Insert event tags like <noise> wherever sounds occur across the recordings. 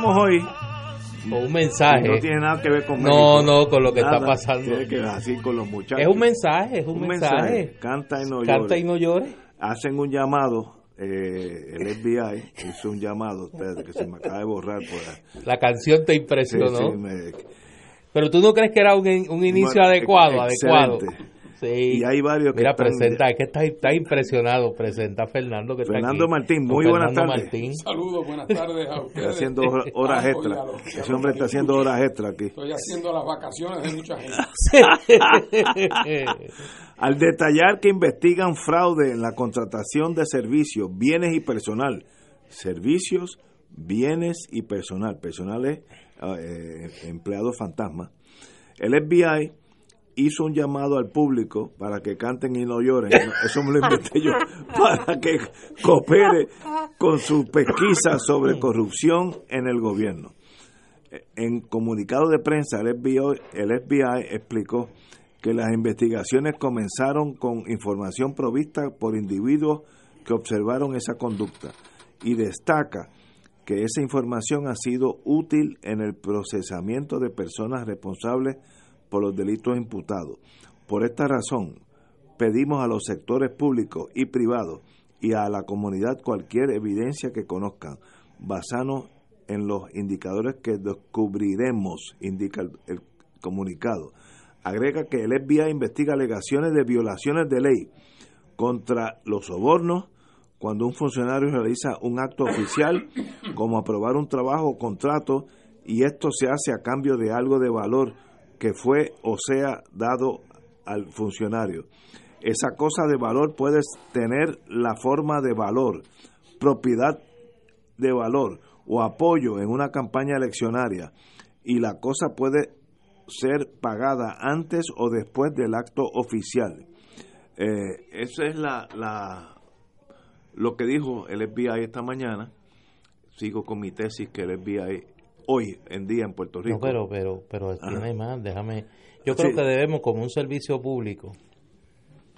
Empezamos hoy. Con un mensaje. No tiene nada que ver con No, México. no, con lo que está Nada, pasando. Tiene que ver así con los muchachos. Es un mensaje, es un, Un mensaje. Canta y no Canta y no llores. Hacen un llamado, eh, el FBI hizo un llamado, ustedes, que se me acaba de borrar por. La canción te Sí, impresionó. sí, me- Pero tú no crees que era un, un inicio Bueno, adecuado, excelente. adecuado. Sí. Y hay varios que Mira, están- presenta, es que está, está impresionado. Presenta a Fernando que Fernando está aquí. Martín, muy buenas Fernando tardes. Martín. Saludos, buenas tardes a Está ustedes. haciendo hor- <laughs> horas Ah, lo- Ese hombre está haciendo horas extras aquí. Estoy haciendo las vacaciones de mucha gente. <laughs> Al detallar que investigan fraude en la contratación de servicios, bienes y personal. Servicios, bienes y personal. Personal es eh, empleado fantasma. El FBI hizo un llamado al público para que canten y no lloren. Eso me lo inventé yo. Para que coopere con su pesquisa sobre corrupción en el gobierno. En comunicado de prensa, el FBI, el FBI explicó que las investigaciones comenzaron con información provista por individuos que observaron esa conducta y destaca que esa información ha sido útil en el procesamiento de personas responsables por los delitos imputados. Por esta razón, pedimos a los sectores públicos y privados y a la comunidad cualquier evidencia que conozcan, basándonos en los indicadores que descubriremos, indica el, el comunicado. Agrega que el FBI investiga alegaciones de violaciones de ley contra los sobornos cuando un funcionario realiza un acto oficial, como aprobar un trabajo o contrato, y esto se hace a cambio de algo de valor que fue o sea dado al funcionario. Esa cosa de valor puede tener la forma de valor, propiedad de valor o apoyo en una campaña eleccionaria y la cosa puede ser pagada antes o después del acto oficial. Eh, esa es la, la lo que dijo el FBI esta mañana. Sigo con mi tesis que el FBI hoy en día en Puerto Rico. No, pero, pero, pero Ajá. tiene más, déjame. Yo creo que debemos como un servicio público.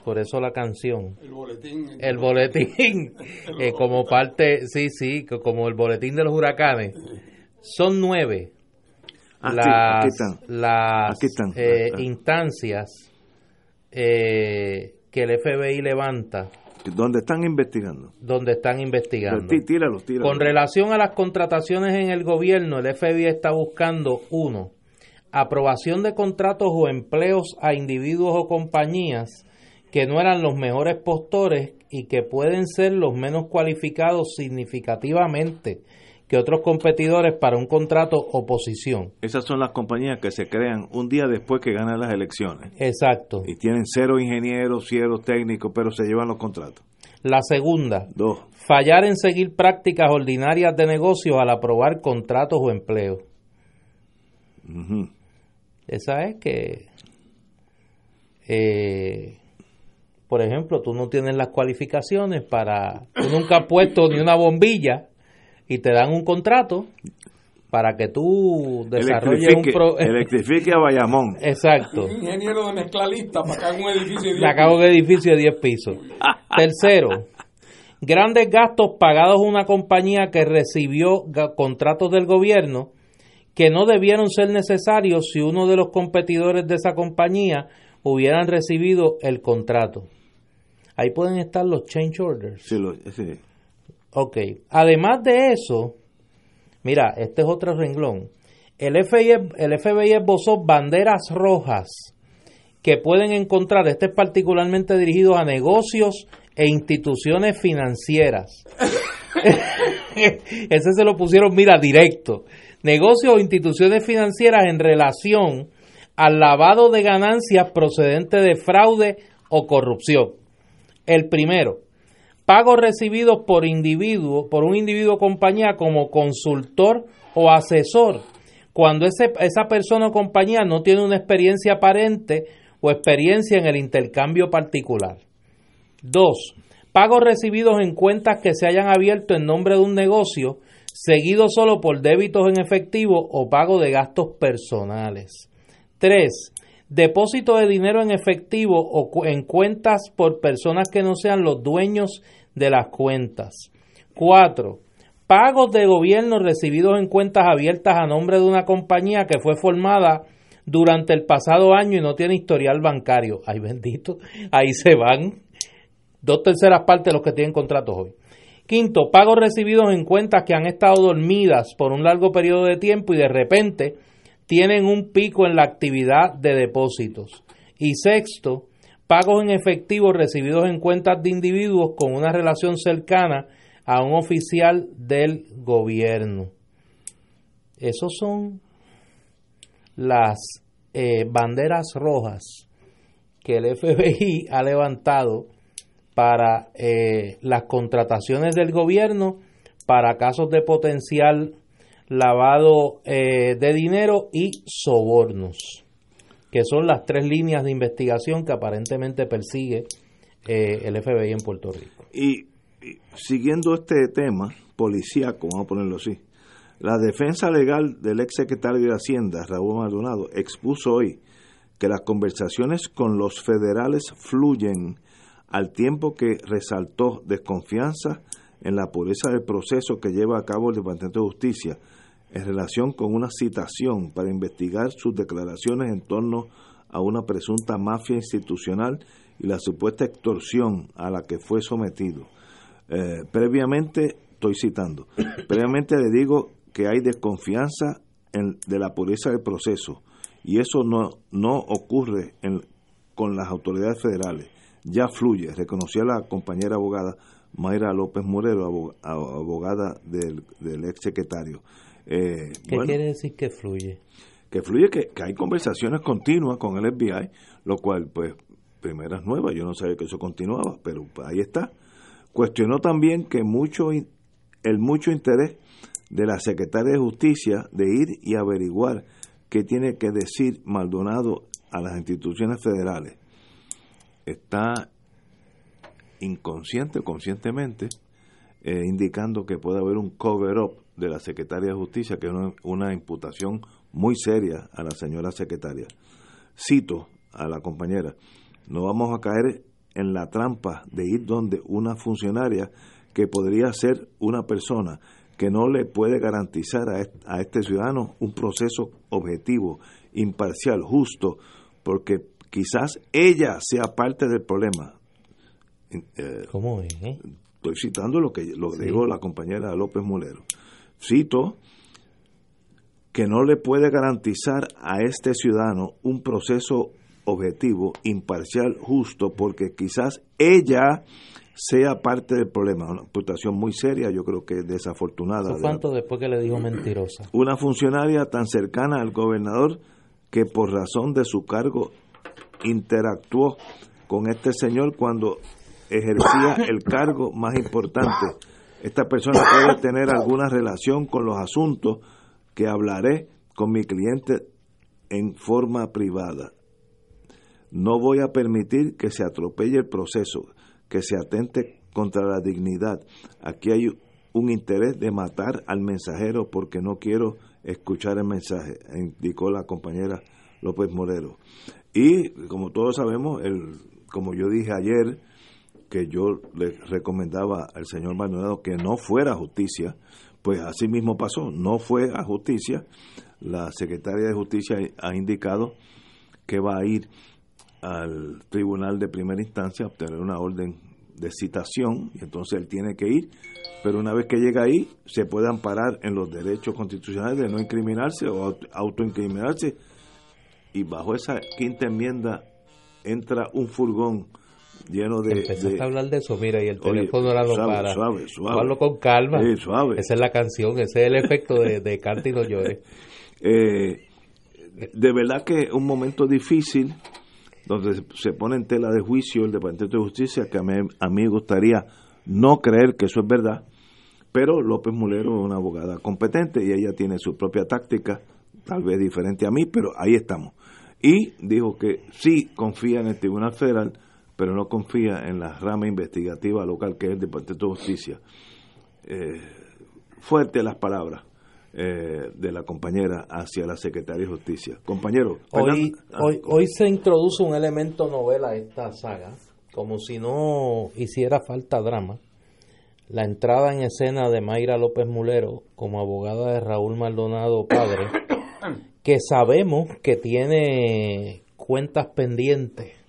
Por eso la canción. El boletín. El boletín, eh, <laughs> como parte, sí, sí, co- como el boletín de los huracanes. Son nueve Ah, sí, las, aquí están. las Aquí están. eh, Ah, ah. instancias eh, que el FBI levanta donde están investigando. donde están investigando. Tí- Tíralo, tíralo. Con relación a las contrataciones en el gobierno, el FBI está buscando, uno, aprobación de contratos o empleos a individuos o compañías que no eran los mejores postores y que pueden ser los menos cualificados significativamente que otros competidores para un contrato o posición. Esas son las compañías que se crean un día después que ganan las elecciones. Exacto. Y tienen cero ingenieros, cero técnicos, pero se llevan los contratos. La segunda, Dos. fallar en seguir prácticas ordinarias de negocios al aprobar contratos o empleos. Esa es que, eh, por ejemplo, tú no tienes las cualificaciones para, tú nunca has puesto ni una bombilla y te dan un contrato para que tú desarrolles un Electrifique, pro... <laughs> electrifique a Bayamón. Exacto. Un ingeniero de mezclalista para acá en un edificio de Le acabo un edificio de 10 pisos. Tercero, grandes gastos pagados a una compañía que recibió contratos del gobierno que no debieron ser necesarios si uno de los competidores de esa compañía hubieran recibido el contrato. Ahí pueden estar los change orders. Sí, lo- sí. Ok. Además de eso, mira, este es otro renglón. el FBI, el FBI esbozó banderas rojas que pueden encontrar, este es particularmente dirigido a negocios e instituciones financieras. <laughs> Ese se lo pusieron, mira, directo. Negocios o instituciones financieras en relación al lavado de ganancias procedente de fraude o corrupción. El primero, pagos recibidos por individuo, por un individuo o compañía como consultor o asesor, cuando ese, esa persona o compañía no tiene una experiencia aparente o experiencia en el intercambio particular. Dos, pagos recibidos en cuentas que se hayan abierto en nombre de un negocio, seguido solo por débitos en efectivo o pago de gastos personales. Tres, depósito de dinero en efectivo o en cuentas por personas que no sean los dueños de las cuentas. Cuatro, pagos de gobierno recibidos en cuentas abiertas a nombre de una compañía que fue formada durante el pasado año y no tiene historial bancario. Ay, bendito, ahí se van dos terceras partes los que tienen contratos hoy. Quinto, pagos recibidos en cuentas que han estado dormidas por un largo periodo de tiempo y de repente tienen un pico en la actividad de depósitos. Y sexto, pagos en efectivo recibidos en cuentas de individuos con una relación cercana a un oficial del gobierno. Esos son las eh, banderas rojas que el FBI ha levantado para eh, las contrataciones del gobierno para casos de potencial lavado eh, de dinero y sobornos, que son las tres líneas de investigación que aparentemente persigue eh, el FBI en Puerto Rico. Y, siguiendo este tema policíaco, vamos a ponerlo así, la defensa legal del ex secretario de Hacienda, Raúl Maldonado, expuso hoy que las conversaciones con los federales fluyen al tiempo que resaltó desconfianza en la pureza del proceso que lleva a cabo el Departamento de Justicia en relación con una citación para investigar sus declaraciones en torno a una presunta mafia institucional y la supuesta extorsión a la que fue sometido. Eh, previamente, estoy citando, <coughs> previamente le digo que hay desconfianza en, de la pureza del proceso y eso no, no ocurre con las autoridades federales. Ya fluye, reconocía la compañera abogada Mayra López Morero, abogada del, del ex secretario. Eh, ¿Qué quiere decir que fluye? Que fluye que, hay conversaciones continuas con el FBI, lo cual, pues, primeras nuevas, yo no sabía que eso continuaba, pero ahí está. Cuestionó también que mucho el mucho interés de la secretaria de Justicia de ir y averiguar qué tiene que decir Maldonado a las instituciones federales. Está inconsciente o conscientemente eh, indicando que puede haber un cover-up de la Secretaria de Justicia, que es una, imputación muy seria a la señora secretaria. Cito a la compañera, no vamos a caer en la trampa de ir donde una funcionaria que podría ser una persona que no le puede garantizar a este, ciudadano un proceso objetivo, imparcial, justo, porque quizás ella sea parte del problema. Eh, ¿Cómo es? Eh? Estoy citando lo que lo dijo la compañera López Molero. Cito que no le puede garantizar a este ciudadano un proceso objetivo, imparcial, justo, porque quizás ella sea parte del problema. Una imputación muy seria, yo creo que desafortunada. ¿Cuánto después que le dijo mentirosa? <clears throat> Una funcionaria tan cercana al gobernador que por razón de su cargo interactuó con este señor cuando ejercía el cargo más importante. Esta persona puede tener alguna relación con los asuntos que hablaré con mi cliente en forma privada. No voy a permitir que se atropelle el proceso, que se atente contra la dignidad. Aquí hay un interés de matar al mensajero porque no quiero escuchar el mensaje, indicó la compañera López Morero. Y como todos sabemos, el, como yo dije ayer, que yo le recomendaba al señor Maldonado que no fuera a justicia, pues así mismo pasó, no fue a justicia. La secretaria de justicia ha indicado que va a ir al tribunal de primera instancia a obtener una orden de citación y entonces él tiene que ir, pero una vez que llega ahí se puede amparar en los derechos constitucionales de no incriminarse o autoincriminarse. Y bajo esa quinta enmienda entra un furgón lleno de... Empezaste a hablar de eso, mira, y el teléfono era lo para. Suave, suave. Hablo con calma. suave. Esa es la canción, ese es el efecto de, de Canta y no llores. <laughs> Eh, de verdad que es un momento difícil donde se pone en tela de juicio el Departamento de Justicia, que a mí, a mí me gustaría no creer que eso es verdad, pero López Mulero es una abogada competente y ella tiene su propia táctica, tal vez diferente a mí, pero ahí estamos. Y dijo que sí confía en el Tribunal Federal, pero no confía en la rama investigativa local que es el Departamento de Justicia. Eh, fuerte las palabras. Eh, de la compañera hacia la secretaria de Justicia. Compañero. Hoy, ah, hoy, hoy se introduce un elemento novela a esta saga, como si no hiciera falta drama. La entrada en escena de Mayra López Mulero como abogada de Raúl Maldonado Padre, <coughs> que sabemos que tiene cuentas pendientes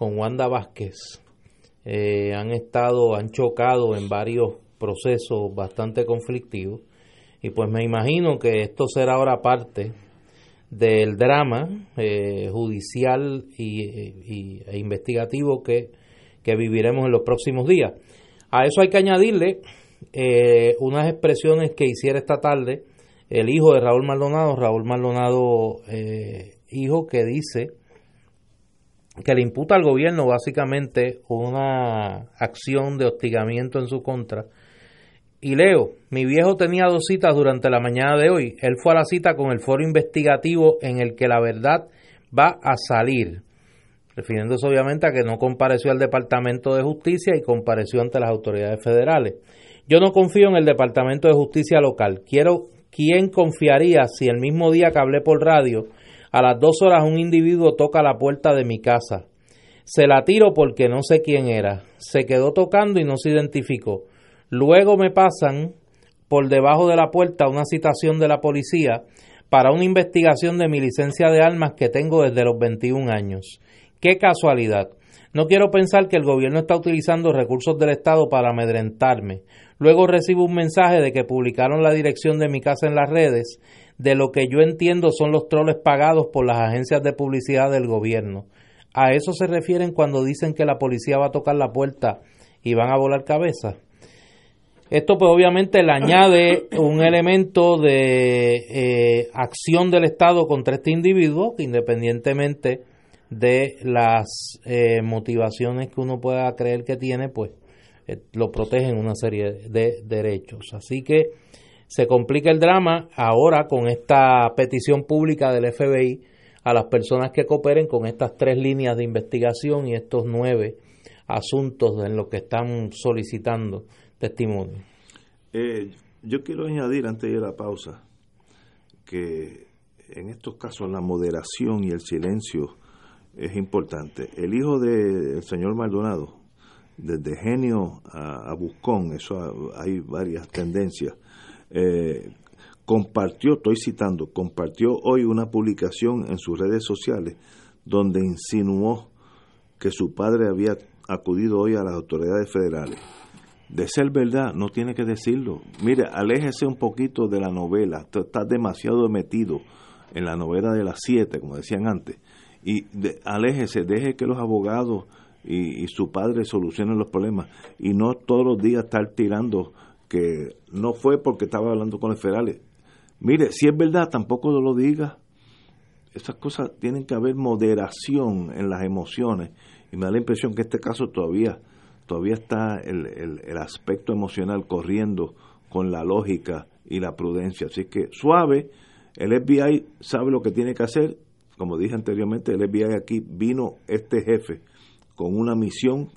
con Wanda Vázquez. Eh, han estado, han chocado en varios procesos bastante conflictivos y pues me imagino que esto será ahora parte del drama eh, judicial y, e investigativo que, viviremos en los próximos días. A eso hay que añadirle eh, unas expresiones que hiciera esta tarde el hijo de Raúl Maldonado, Raúl Maldonado, eh, hijo que dice que le imputa al gobierno básicamente una acción de hostigamiento en su contra y leo, mi viejo tenía dos citas durante la mañana de hoy. Él fue a la cita con el foro investigativo en el que la verdad va a salir, refiriéndose obviamente a que no compareció al Departamento de Justicia y compareció ante las autoridades federales. Yo no confío en el Departamento de Justicia local. Quiero, ¿quién confiaría si el mismo día que hablé por radio, a las dos horas un individuo toca la puerta de mi casa? Se la tiro porque no sé quién era. Se quedó tocando y no se identificó. Luego me pasan por debajo de la puerta una citación de la policía para una investigación de mi licencia de armas que tengo desde los 21 años. Qué casualidad. No quiero pensar que el gobierno está utilizando recursos del Estado para amedrentarme. Luego recibo un mensaje de que publicaron la dirección de mi casa en las redes, de lo que yo entiendo son los troles pagados por las agencias de publicidad del gobierno. ¿A eso se refieren cuando dicen que la policía va a tocar la puerta y van a volar cabeza? Esto pues obviamente le añade un elemento de eh, acción del Estado contra este individuo independientemente de las eh, motivaciones que uno pueda creer que tiene, pues eh, lo protegen una serie de derechos. Así que se complica el drama ahora con esta petición pública del FBI a las personas que cooperen con estas tres líneas de investigación y estos nueve asuntos en los que están solicitando testimonio. Eh, yo quiero añadir antes de la pausa que en estos casos la moderación y el silencio es importante. El hijo del señor Maldonado, desde genio a, buscón, eso hay varias tendencias, eh, compartió, estoy citando, compartió hoy una publicación en sus redes sociales donde insinuó que su padre había acudido hoy a las autoridades federales de ser verdad, no tiene que decirlo. Mire, aléjese un poquito de la novela. Está demasiado metido en la novela de las siete, como decían antes. Y aléjese, deje que los abogados y, su padre solucionen los problemas. Y no todos los días estar tirando que no fue porque estaba hablando con los federales. Mire, si es verdad, tampoco lo diga. Esas cosas tienen que haber moderación en las emociones. Y me da la impresión que este caso todavía todavía está el, el, aspecto emocional corriendo con la lógica y la prudencia. Así que suave, el FBI sabe lo que tiene que hacer. Como dije anteriormente, el FBI aquí vino este jefe con una misión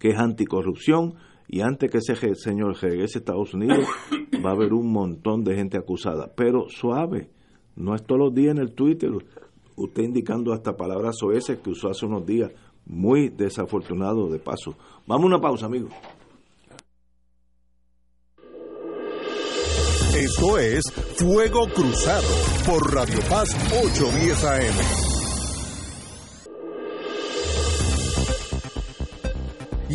que es anticorrupción y antes que ese señor regrese a Estados Unidos <coughs> va a haber un montón de gente acusada. Pero suave, no es todos los días en el Twitter usted indicando hasta palabras oeces que usó hace unos días muy desafortunado de paso. Vamos a una pausa, amigos. Esto es Fuego Cruzado por Radio Paz 810 AM.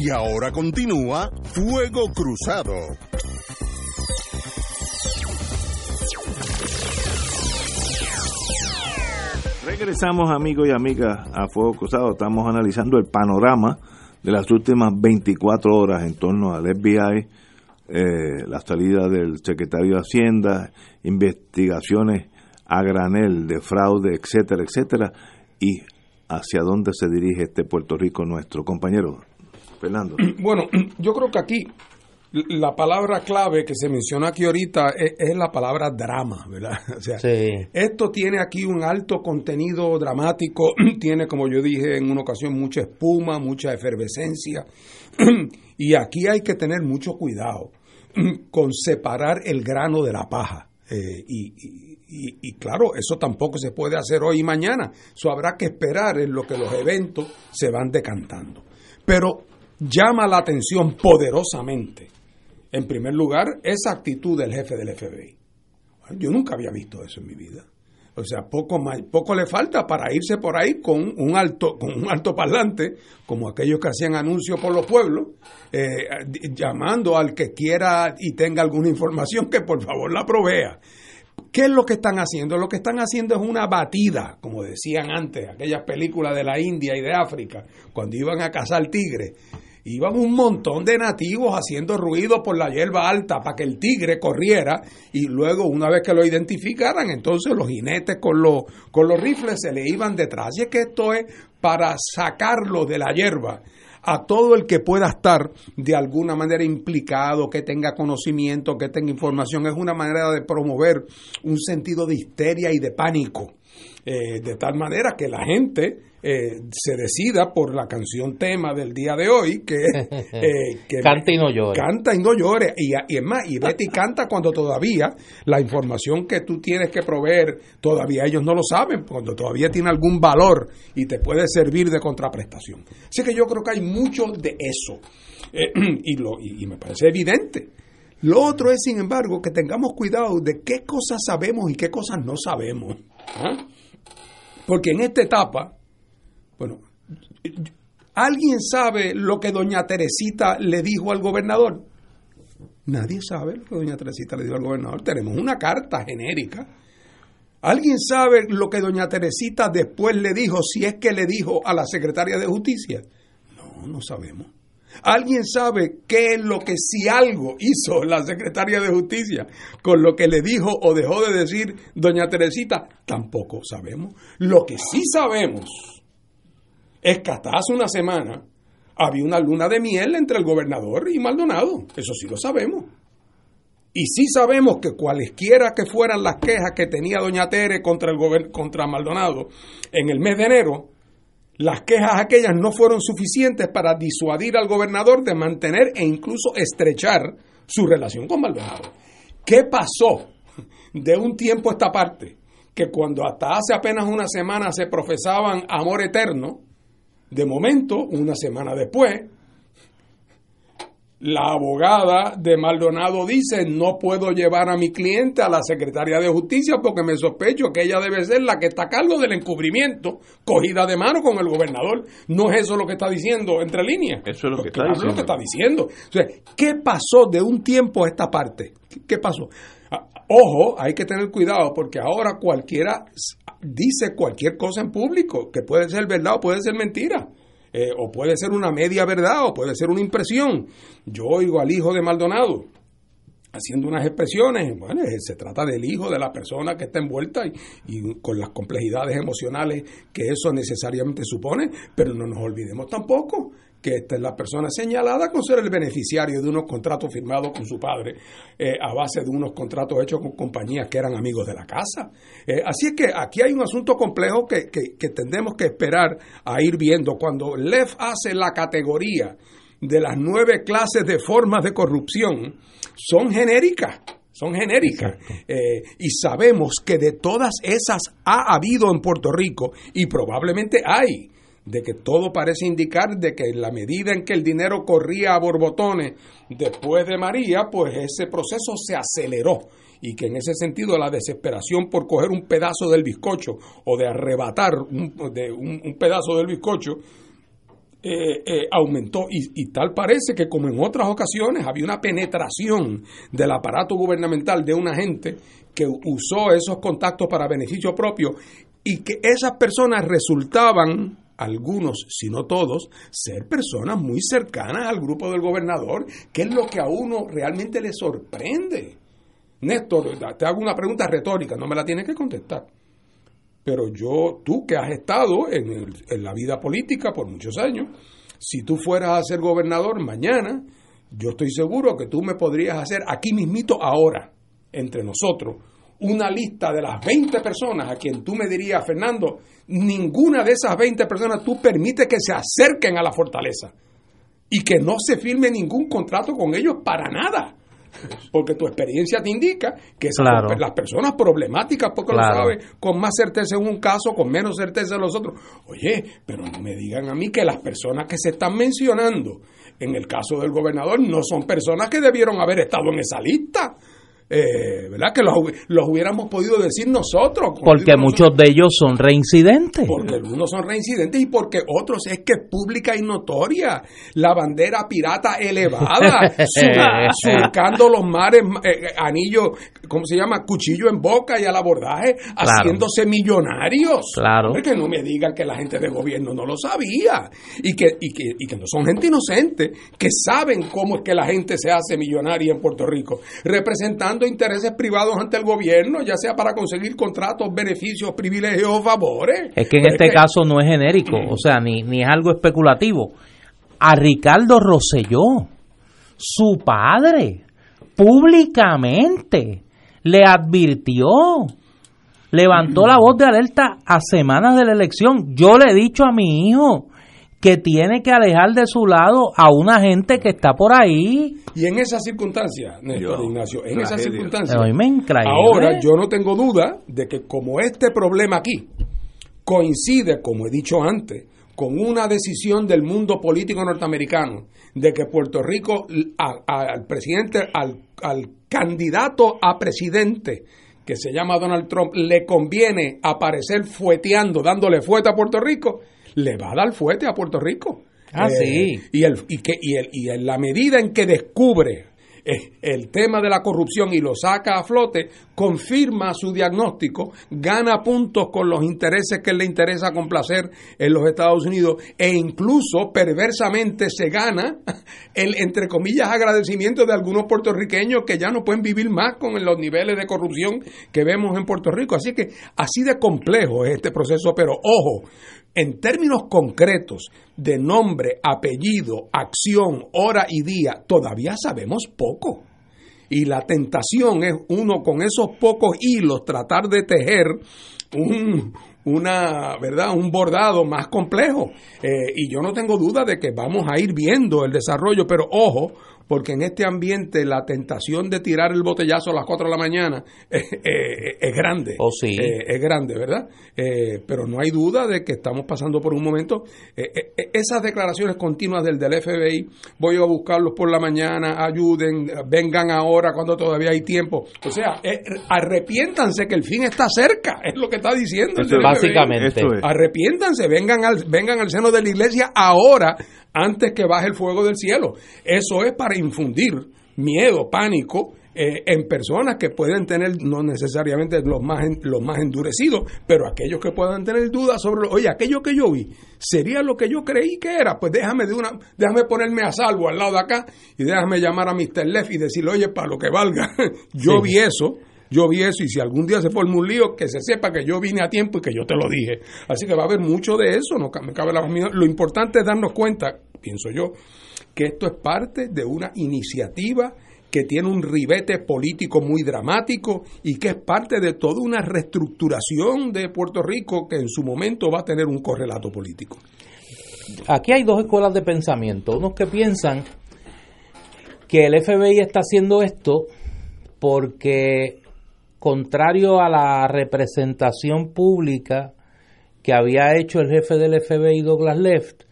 Y ahora continúa Fuego Cruzado. Regresamos amigos y amigas a Fuego Cruzado. Estamos analizando el panorama de las últimas 24 horas en torno al FBI, eh, la salida del secretario de Hacienda, investigaciones a granel de fraude, etcétera, etcétera, y hacia dónde se dirige este Puerto Rico nuestro compañero Fernando. <clears throat> Bueno, <clears throat> yo creo que aquí la palabra clave que se menciona aquí ahorita es, la palabra drama, ¿verdad? <laughs> O sea, esto tiene aquí un alto contenido dramático, <clears throat> tiene, como yo dije en una ocasión, mucha espuma, mucha efervescencia, y aquí hay que tener mucho cuidado con separar el grano de la paja. Eh, y, claro, eso tampoco se puede hacer hoy y mañana. Eso habrá que esperar en lo que los eventos se van decantando. Pero llama la atención poderosamente, en primer lugar, esa actitud del jefe del FBI. Yo nunca había visto eso en mi vida. O sea, poco, más, poco le falta para irse por ahí con un alto, con un alto parlante, como aquellos que hacían anuncios por los pueblos, eh, llamando al que quiera y tenga alguna información que por favor la provea. ¿Qué es lo que están haciendo? Lo que están haciendo es una batida, como decían antes, aquellas películas de la India y de África, cuando iban a cazar tigres iban un montón de nativos haciendo ruido por la hierba alta para que el tigre corriera y luego una vez que lo identificaran, entonces los jinetes con los, con los rifles se le iban detrás. Y es que esto es para sacarlo de la hierba a todo el que pueda estar de alguna manera implicado, que tenga conocimiento, que tenga información. Es una manera de promover un sentido de histeria y de pánico. Eh, de tal manera que la gente eh, se decida por la canción tema del día de hoy, que, <laughs> eh, que canta y no llore. Canta y no llore. Y, es más, y Betty canta cuando todavía la información que tú tienes que proveer, todavía ellos no lo saben, cuando todavía tiene algún valor y te puede servir de contraprestación. Así que yo creo que hay mucho de eso. Eh, <clears throat> y, lo, y, me parece evidente. Lo otro es, sin embargo, que tengamos cuidado de qué cosas sabemos y qué cosas no sabemos. ¿ah? Porque en esta etapa, bueno, ¿alguien sabe lo que doña Teresita le dijo al gobernador? Nadie sabe lo que doña Teresita le dijo al gobernador. Tenemos una carta genérica. ¿Alguien sabe lo que doña Teresita después le dijo, si es que le dijo a la secretaria de justicia? No, no sabemos. ¿Alguien sabe qué es lo que si algo hizo la secretaria de justicia con lo que le dijo o dejó de decir doña Teresita? Tampoco sabemos. Lo que sí sabemos es que hasta hace una semana había una luna de miel entre el gobernador y Maldonado. Eso sí lo sabemos. Y sí sabemos que cualesquiera que fueran las quejas que tenía doña Tere contra, el contra Maldonado en el mes de enero, las quejas aquellas no fueron suficientes para disuadir al gobernador de mantener e incluso estrechar su relación con Maldonado. ¿Qué pasó de un tiempo a esta parte? Que cuando hasta hace apenas una semana se profesaban amor eterno, de momento, una semana después, la abogada de Maldonado dice, no puedo llevar a mi cliente a la secretaria de justicia porque me sospecho que ella debe ser la que está a cargo del encubrimiento, cogida de mano con el gobernador. No es eso lo que está diciendo entre líneas. Eso es lo que, está, diciendo. Lo que está diciendo. ¿Qué pasó de un tiempo a esta parte? ¿Qué pasó? Ah, ojo, hay que tener cuidado porque ahora cualquiera dice cualquier cosa en público, que puede ser verdad o puede ser mentira. Eh, o puede ser una media verdad o puede ser una impresión. Yo oigo al hijo de Maldonado haciendo unas expresiones, bueno, eh, se trata del hijo de la persona que está envuelta y, y, con las complejidades emocionales que eso necesariamente supone, pero no nos olvidemos tampoco que esta es la persona señalada con ser el beneficiario de unos contratos firmados con su padre eh, a base de unos contratos hechos con compañías que eran amigos de la casa. Eh, así es que aquí hay un asunto complejo que, que, que tendremos que esperar a ir viendo. Cuando Lev hace la categoría de las nueve clases de formas de corrupción, son genéricas son genéricas. Eh, y sabemos que de todas esas ha habido en Puerto Rico y probablemente hay de que todo parece indicar de que en la medida en que el dinero corría a borbotones después de María, pues ese proceso se aceleró. Y que en ese sentido la desesperación por coger un pedazo del bizcocho o de arrebatar un, pedazo del bizcocho eh, eh, aumentó. Y, tal parece que como en otras ocasiones había una penetración del aparato gubernamental de una gente que usó esos contactos para beneficio propio y que esas personas resultaban algunos, si no todos, ser personas muy cercanas al grupo del gobernador, que es lo que a uno realmente le sorprende. Néstor, te hago una pregunta retórica, no me la tienes que contestar. Pero yo, tú que has estado en, en la vida política por muchos años, si tú fueras a ser gobernador mañana, yo estoy seguro que tú me podrías hacer aquí mismito ahora, entre nosotros, una lista de las 20 personas a quien tú me dirías, Fernando, ninguna de esas 20 personas tú permite que se acerquen a la fortaleza y que no se firme ningún contrato con ellos para nada. Porque tu experiencia te indica que las personas problemáticas, porque lo sabes, con más certeza en un caso, con menos certeza en los otros. Oye, pero no me digan a mí que las personas que se están mencionando en el caso del gobernador no son personas que debieron haber estado en esa lista. Eh, ¿verdad? Que los, hubiéramos podido decir nosotros. Porque muchos de ellos son reincidentes. Porque algunos son reincidentes y porque otros es que es pública y notoria. La bandera pirata elevada, <laughs> surcando los mares, eh, eh, anillo, ¿cómo se llama? Cuchillo en boca y al abordaje, haciéndose millonarios. Claro. Que no me digan que la gente de gobierno no lo sabía y que, y que, y que no son gente inocente, que saben cómo es que la gente se hace millonaria en Puerto Rico, representando intereses privados ante el gobierno, ya sea para conseguir contratos, beneficios, privilegios o favores. Es que en este caso no es genérico, o sea, ni, ni es algo especulativo. A Ricardo Rosselló, su padre, públicamente le advirtió, levantó la voz de alerta a semanas de la elección. Yo le he dicho a mi hijo, que tiene que alejar de su lado a una gente que está por ahí. Y en esa circunstancia, Néstor Ignacio, en esa circunstancia, ahora yo no tengo duda de que como este problema aquí coincide, como he dicho antes, con una decisión del mundo político norteamericano de que Puerto Rico, al presidente, al, al candidato a presidente, que se llama Donald Trump, le conviene aparecer fueteando, dándole fuete a Puerto Rico, le va a dar fuerte a Puerto Rico. Ah, eh, sí. Y, el, y, que, y, el, y en la medida en que descubre el tema de la corrupción y lo saca a flote, confirma su diagnóstico, gana puntos con los intereses que le interesa complacer en los Estados Unidos e incluso perversamente se gana <laughs> el, entre comillas, agradecimiento de algunos puertorriqueños que ya no pueden vivir más con los niveles de corrupción que vemos en Puerto Rico. Así que así de complejo es este proceso, pero ojo, en términos concretos de nombre, apellido, acción, hora y día, todavía sabemos poco. Y la tentación es uno con esos pocos hilos tratar de tejer un, una, ¿verdad? un bordado más complejo. Eh, y yo no tengo duda de que vamos a ir viendo el desarrollo, pero ojo, porque en este ambiente la tentación de tirar el botellazo a las 4 de la mañana <laughs> es, grande. Oh, sí. Eh, es grande, ¿verdad? Eh, pero no hay duda de que estamos pasando por un momento. Eh, esas declaraciones continuas del, del FBI, voy a buscarlos por la mañana, ayuden, vengan ahora cuando todavía hay tiempo. O sea, arrepiéntanse que el fin está cerca, es lo que está diciendo. básicamente. Arrepiéntanse, vengan al, vengan al seno de la iglesia ahora antes que baje el fuego del cielo. Eso es para infundir miedo, pánico eh, en personas que pueden tener, no necesariamente los más, los más endurecidos, pero aquellos que puedan tener dudas sobre, oye, aquello que yo vi, ¿sería lo que yo creí que era? Pues déjame, de una, déjame ponerme a salvo al lado de acá y déjame llamar a Mr. Leff y decirle, oye, para lo que valga, <laughs> yo vi eso yo vi eso y si algún día se forma un lío, que se sepa que yo vine a tiempo y que yo te lo dije. Así que va a haber mucho de eso, no me cabe la Lo importante es darnos cuenta, pienso yo, que esto es parte de una iniciativa que tiene un ribete político muy dramático y que es parte de toda una reestructuración de Puerto Rico que en su momento va a tener un correlato político. Aquí hay dos escuelas de pensamiento. Unos que piensan que el FBI está haciendo esto porque contrario a la representación pública que había hecho el jefe del FBI Douglas Left,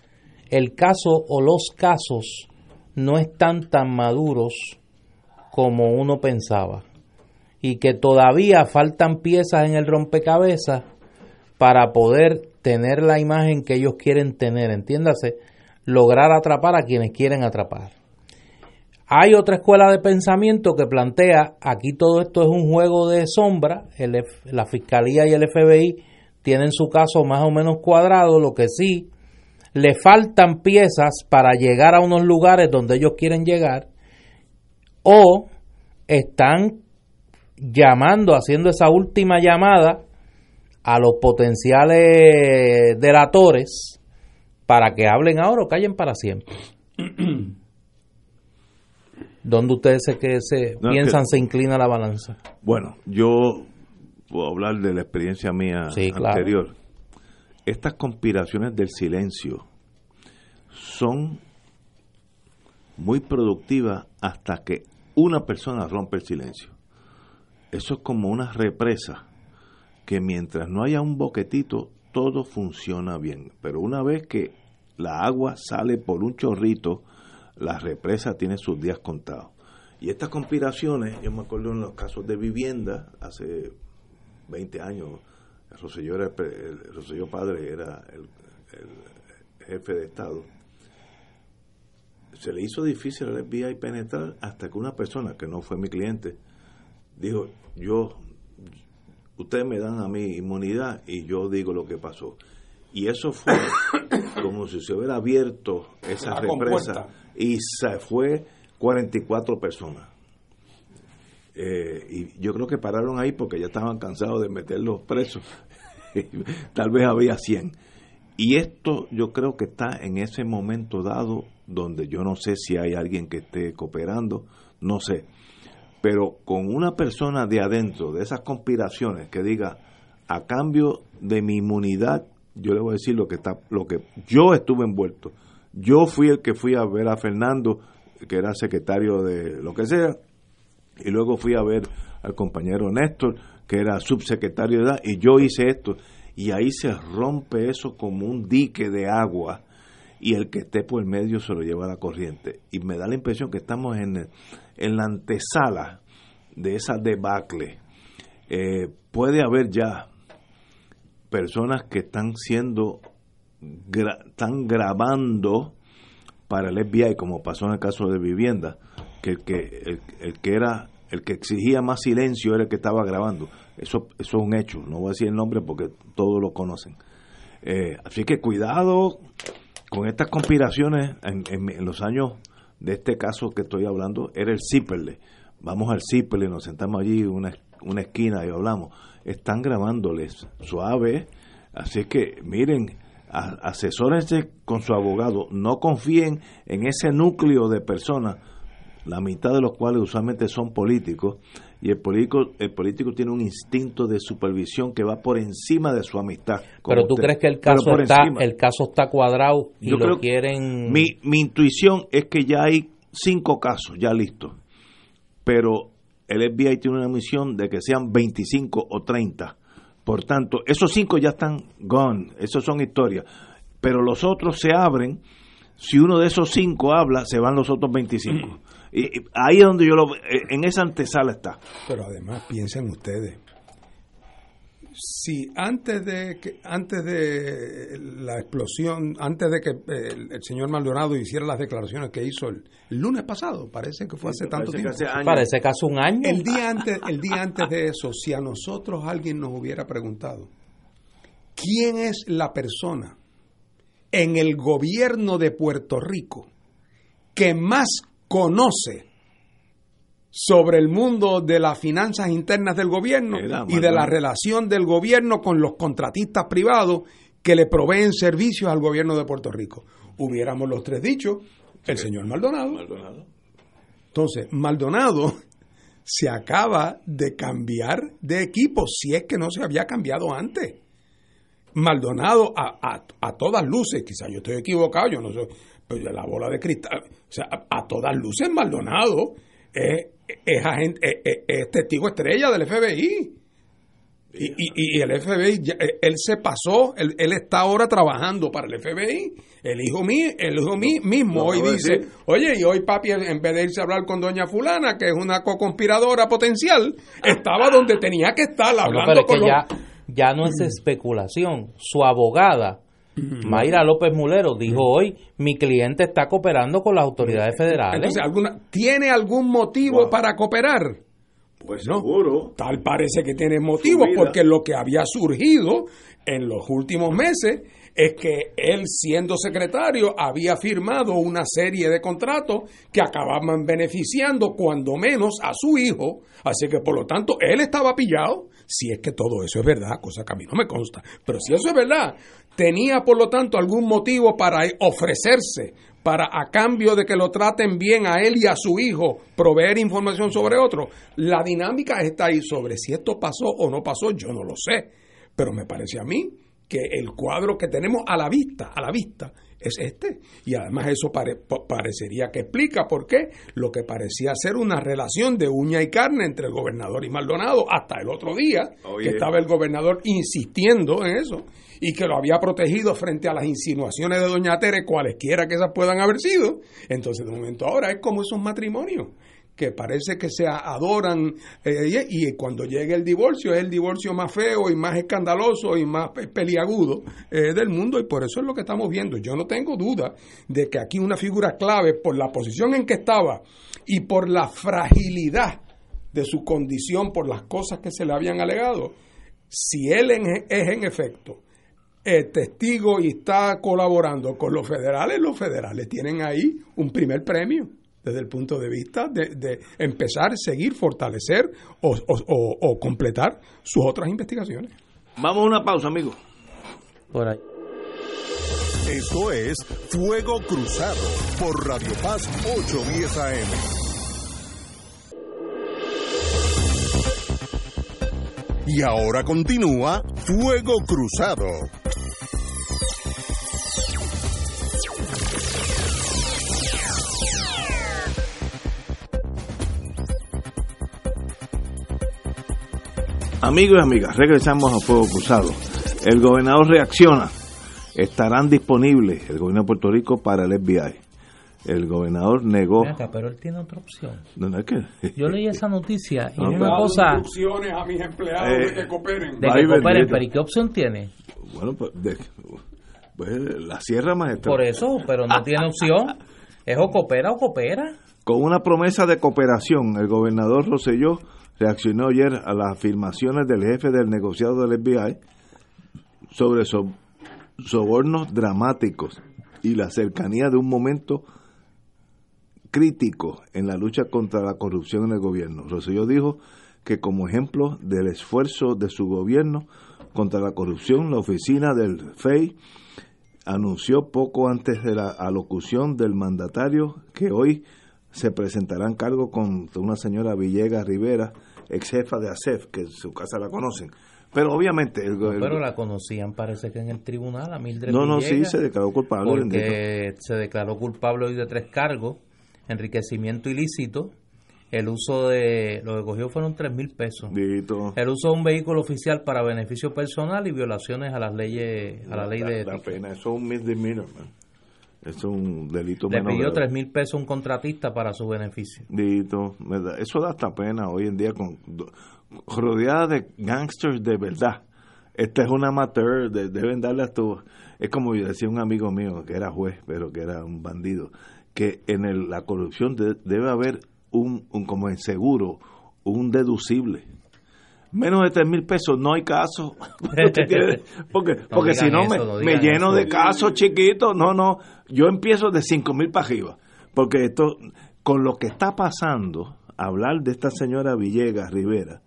el caso o los casos no están tan maduros como uno pensaba y que todavía faltan piezas en el rompecabezas para poder tener la imagen que ellos quieren tener. Entiéndase, lograr atrapar a quienes quieren atrapar. Hay otra escuela de pensamiento que plantea aquí todo esto es un juego de sombra, la Fiscalía y el FBI tienen su caso más o menos cuadrado, lo que sí, le faltan piezas para llegar a unos lugares donde ellos quieren llegar, o están llamando, haciendo esa última llamada a los potenciales delatores para que hablen ahora o callen para siempre. <clears throat> ¿Dónde ustedes se, que se piensan se inclina la balanza? Bueno, yo puedo hablar de la experiencia mía anterior. Estas conspiraciones del silencio son muy productivas hasta que una persona rompe el silencio. Eso es como una represa que mientras no haya un boquetito todo funciona bien, pero una vez que la agua sale por un chorrito, la represa tiene sus días contados. Y estas conspiraciones, yo me acuerdo en los casos de vivienda, hace 20 años, Rosselló, era el, padre era el, jefe de Estado, se le hizo difícil al FBI penetrar hasta que una persona, que no fue mi cliente, dijo, yo, ustedes me dan a mí inmunidad y yo digo lo que pasó. Y eso fue <coughs> como si se hubiera abierto esa represa y se fue 44 personas. Eh, y yo creo que pararon ahí porque ya estaban cansados de meterlos presos. <laughs> Tal vez había 100. Y esto yo creo que está en ese momento dado donde yo no sé si hay alguien que esté cooperando, no sé. Pero con una persona de adentro, de esas conspiraciones, que diga, a cambio de mi inmunidad, yo le voy a decir lo que está, lo que yo estuve envuelto. Yo fui el que fui a ver a Fernando que era secretario de lo que sea, y luego fui a ver al compañero Néstor, que era subsecretario de edad, y yo hice esto, y ahí se rompe eso como un dique de agua, y el que esté por el medio se lo lleva a la corriente. Y me da la impresión que estamos en, en la antesala de esa debacle. Eh, puede haber ya personas que están siendo, están grabando para el FBI, como pasó en el caso de vivienda, que el que, el, que era el que exigía más silencio era el que estaba grabando. Eso, eso es un hecho, no voy a decir el nombre porque todos lo conocen. Eh, así que cuidado con estas conspiraciones en, en, los años de este caso que estoy hablando, era el Ciperle. Vamos al Ciperle, nos sentamos allí en una, una esquina y hablamos. Están grabándoles suave, así que miren, asesórense con su abogado, no confíen en ese núcleo de personas, la mitad de los cuales usualmente son políticos, y el político, el político tiene un instinto de supervisión que va por encima de su amistad. Pero tú crees que el caso está, el caso está cuadrado y Yo lo quieren. Mi, mi intuición es que ya hay cinco casos ya listos, pero el FBI tiene una misión de que sean 25 o 30 por tanto, esos cinco ya están gone, esos son historias. Pero los otros se abren, si uno de esos cinco habla, se van los otros 25. <clears throat> Y, ahí es donde yo lo... En esa antesala está. Pero además piensen ustedes, si antes de que antes de la explosión, antes de que eh, el, señor Maldonado hiciera las declaraciones que hizo el, lunes pasado, parece que fue hace tanto tiempo. parece que hace un año. El día antes, el día antes de eso, si a nosotros alguien nos hubiera preguntado quién es la persona en el gobierno de Puerto Rico que más conoce sobre el mundo de las finanzas internas del gobierno y de la relación del gobierno con los contratistas privados que le proveen servicios al gobierno de Puerto Rico. Hubiéramos los tres dichos, el señor Maldonado. Maldonado. Entonces, Maldonado <laughs> se acaba de cambiar de equipo, si es que no se había cambiado antes. Maldonado a, a, todas luces, quizás yo estoy equivocado, yo no sé, pero la bola de cristal, o sea, a, a todas luces Maldonado es es, agente, es, testigo estrella del FBI. Y, y, el FBI, eh, él se pasó, él, está ahora trabajando para el FBI. El hijo mío, el hijo mío mismo hoy dice, oye, y hoy papi, en vez de irse a hablar con doña fulana, que es una co-conspiradora potencial, estaba donde tenía que estar hablando con ya, ya no es especulación. Su abogada Mayra López Mulero dijo hoy, mi cliente está cooperando con las autoridades federales. Entonces, ¿alguna, ¿tiene algún motivo para cooperar? Pues no, seguro. Tal parece que tiene motivo, porque lo que había surgido en los últimos meses es que él, siendo secretario, había firmado una serie de contratos que acababan beneficiando cuando menos a su hijo. Así que, por lo tanto, él estaba pillado. Si es que todo eso es verdad, cosa que a mí no me consta. Pero si eso es verdad, tenía, por lo tanto, algún motivo para ofrecerse para a cambio de que lo traten bien a él y a su hijo, proveer información sobre otro. La dinámica está ahí sobre si esto pasó o no pasó, yo no lo sé. Pero me parece a mí que el cuadro que tenemos a la vista, a la vista, es este. Y además eso parecería que explica por qué lo que parecía ser una relación de uña y carne entre el gobernador y Maldonado hasta el otro día, que estaba el gobernador insistiendo en eso y que lo había protegido frente a las insinuaciones de doña Tere, cualesquiera que esas puedan haber sido. Entonces, de momento ahora es como esos matrimonios que parece que se adoran eh, y cuando llegue el divorcio es el divorcio más feo y más escandaloso y más peliagudo eh, del mundo y por eso es lo que estamos viendo. Yo no tengo duda de que aquí una figura clave por la posición en que estaba y por la fragilidad de su condición por las cosas que se le habían alegado, si él es en efecto testigo y está colaborando con los federales, los federales tienen ahí un primer premio desde el punto de vista de, empezar, seguir, fortalecer o, completar sus otras investigaciones. Vamos a una pausa, amigo. Por ahí. Esto es Fuego Cruzado por Radio Paz 810 AM. Y ahora continúa Fuego Cruzado. Amigos y amigas, regresamos a Fuego Cruzado. El gobernador reacciona. Estarán disponibles el gobierno de Puerto Rico para el FBI. El gobernador negó. pero él tiene otra opción. ¿Dónde es que? Yo leí esa noticia y <laughs> una cosa. opciones a mis empleados de que cooperen. De que cooperen, pero ¿y qué opción tiene? Bueno, pues, pues la Sierra Maestra. Por eso, pero no tiene opción. Es o coopera o coopera. Con una promesa de cooperación, el gobernador Roselló reaccionó ayer a las afirmaciones del jefe del negociado del FBI sobre sobornos dramáticos y la cercanía de un momento crítico en la lucha contra la corrupción en el gobierno. Rosselló dijo que como ejemplo del esfuerzo de su gobierno contra la corrupción, la oficina del FEI anunció poco antes de la alocución del mandatario que hoy se presentarán cargo contra una señora Villegas Rivera, ex jefa de ASEF, que en su casa la conocen. Pero obviamente... El, pero la conocían, parece que en el tribunal, a Mildred No, no, sí, se declaró culpable. Porque se declaró culpable hoy de tres cargos, enriquecimiento ilícito, el uso de, lo que cogió fueron tres mil pesos. El uso de un vehículo oficial para beneficio personal y violaciones a las leyes, a la, ley de... La pena, eso es un misdemeanor, es un delito Le pidió tres mil pesos a un contratista para su beneficio. Dito, eso da hasta pena hoy en día con rodeada de gangsters de verdad. Esta es una amateur, deben darle a tu... Es como decía un amigo mío que era juez, pero que era un bandido, que en la corrupción debe haber un, un, como en seguro, un deducible menos de tres mil pesos no hay caso. <laughs> Porque porque si no, me, lleno de casos chiquitos no no yo empiezo de cinco mil para arriba porque esto con lo que está pasando hablar de esta señora Villegas Rivera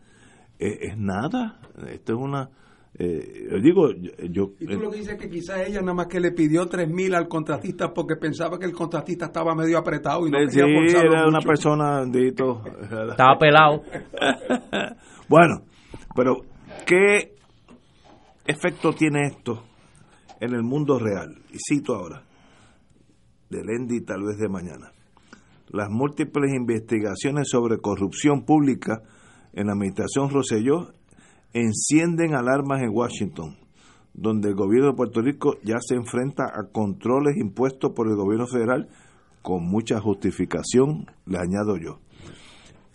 eh, es nada. Esto es una eh, digo yo y tú lo que dices es que quizás ella nada más que le pidió tres mil al contratista porque pensaba que el contratista estaba medio apretado y no sí, era una persona dito estaba pelado. <laughs> Bueno pero, ¿qué efecto tiene esto en el mundo real? Y cito ahora, del Endy tal vez de mañana. Las múltiples investigaciones sobre corrupción pública en la administración Roselló encienden alarmas en Washington, donde el gobierno de Puerto Rico ya se enfrenta a controles impuestos por el gobierno federal con mucha justificación, le añado yo.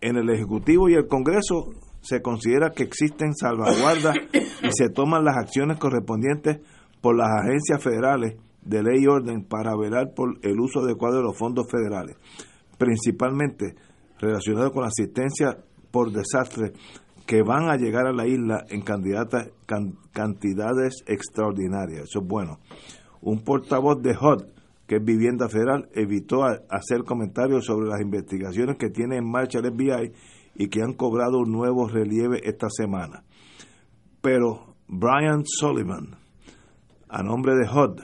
En el Ejecutivo y el Congreso se considera que existen salvaguardas y se toman las acciones correspondientes por las agencias federales de ley y orden para velar por el uso adecuado de los fondos federales, principalmente relacionado con la asistencia por desastre que van a llegar a la isla en cantidades extraordinarias. Eso es bueno. Un portavoz de HUD, que es Vivienda Federal, evitó hacer comentarios sobre las investigaciones que tiene en marcha el FBI y que han cobrado un nuevo relieve esta semana. Pero Brian Sullivan, a nombre de HUD,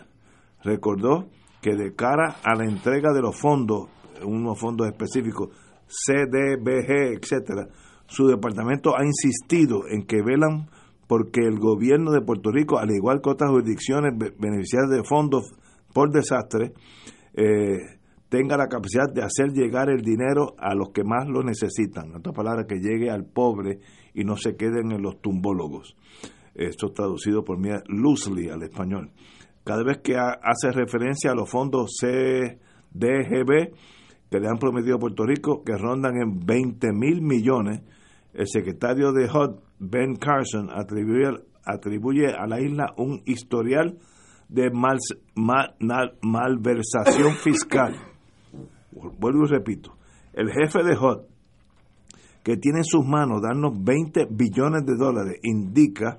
recordó que de cara a la entrega de los fondos, unos fondos específicos, CDBG, etcétera, su departamento ha insistido en que velan porque el gobierno de Puerto Rico, al igual que otras jurisdicciones beneficiadas de fondos por desastre, eh, tenga la capacidad de hacer llegar el dinero a los que más lo necesitan. En otras palabras, que llegue al pobre y no se queden en los tumbólogos. Esto traducido por mí loosely al español. Cada vez que hace referencia a los fondos CDGB que le han prometido a Puerto Rico, que rondan en 20 mil millones, el secretario de HUD, Ben Carson, atribuye, a la isla un historial de mal, malversación fiscal. <laughs> Vuelvo y repito, el jefe de HUD, que tiene en sus manos darnos 20 billones de dólares, indica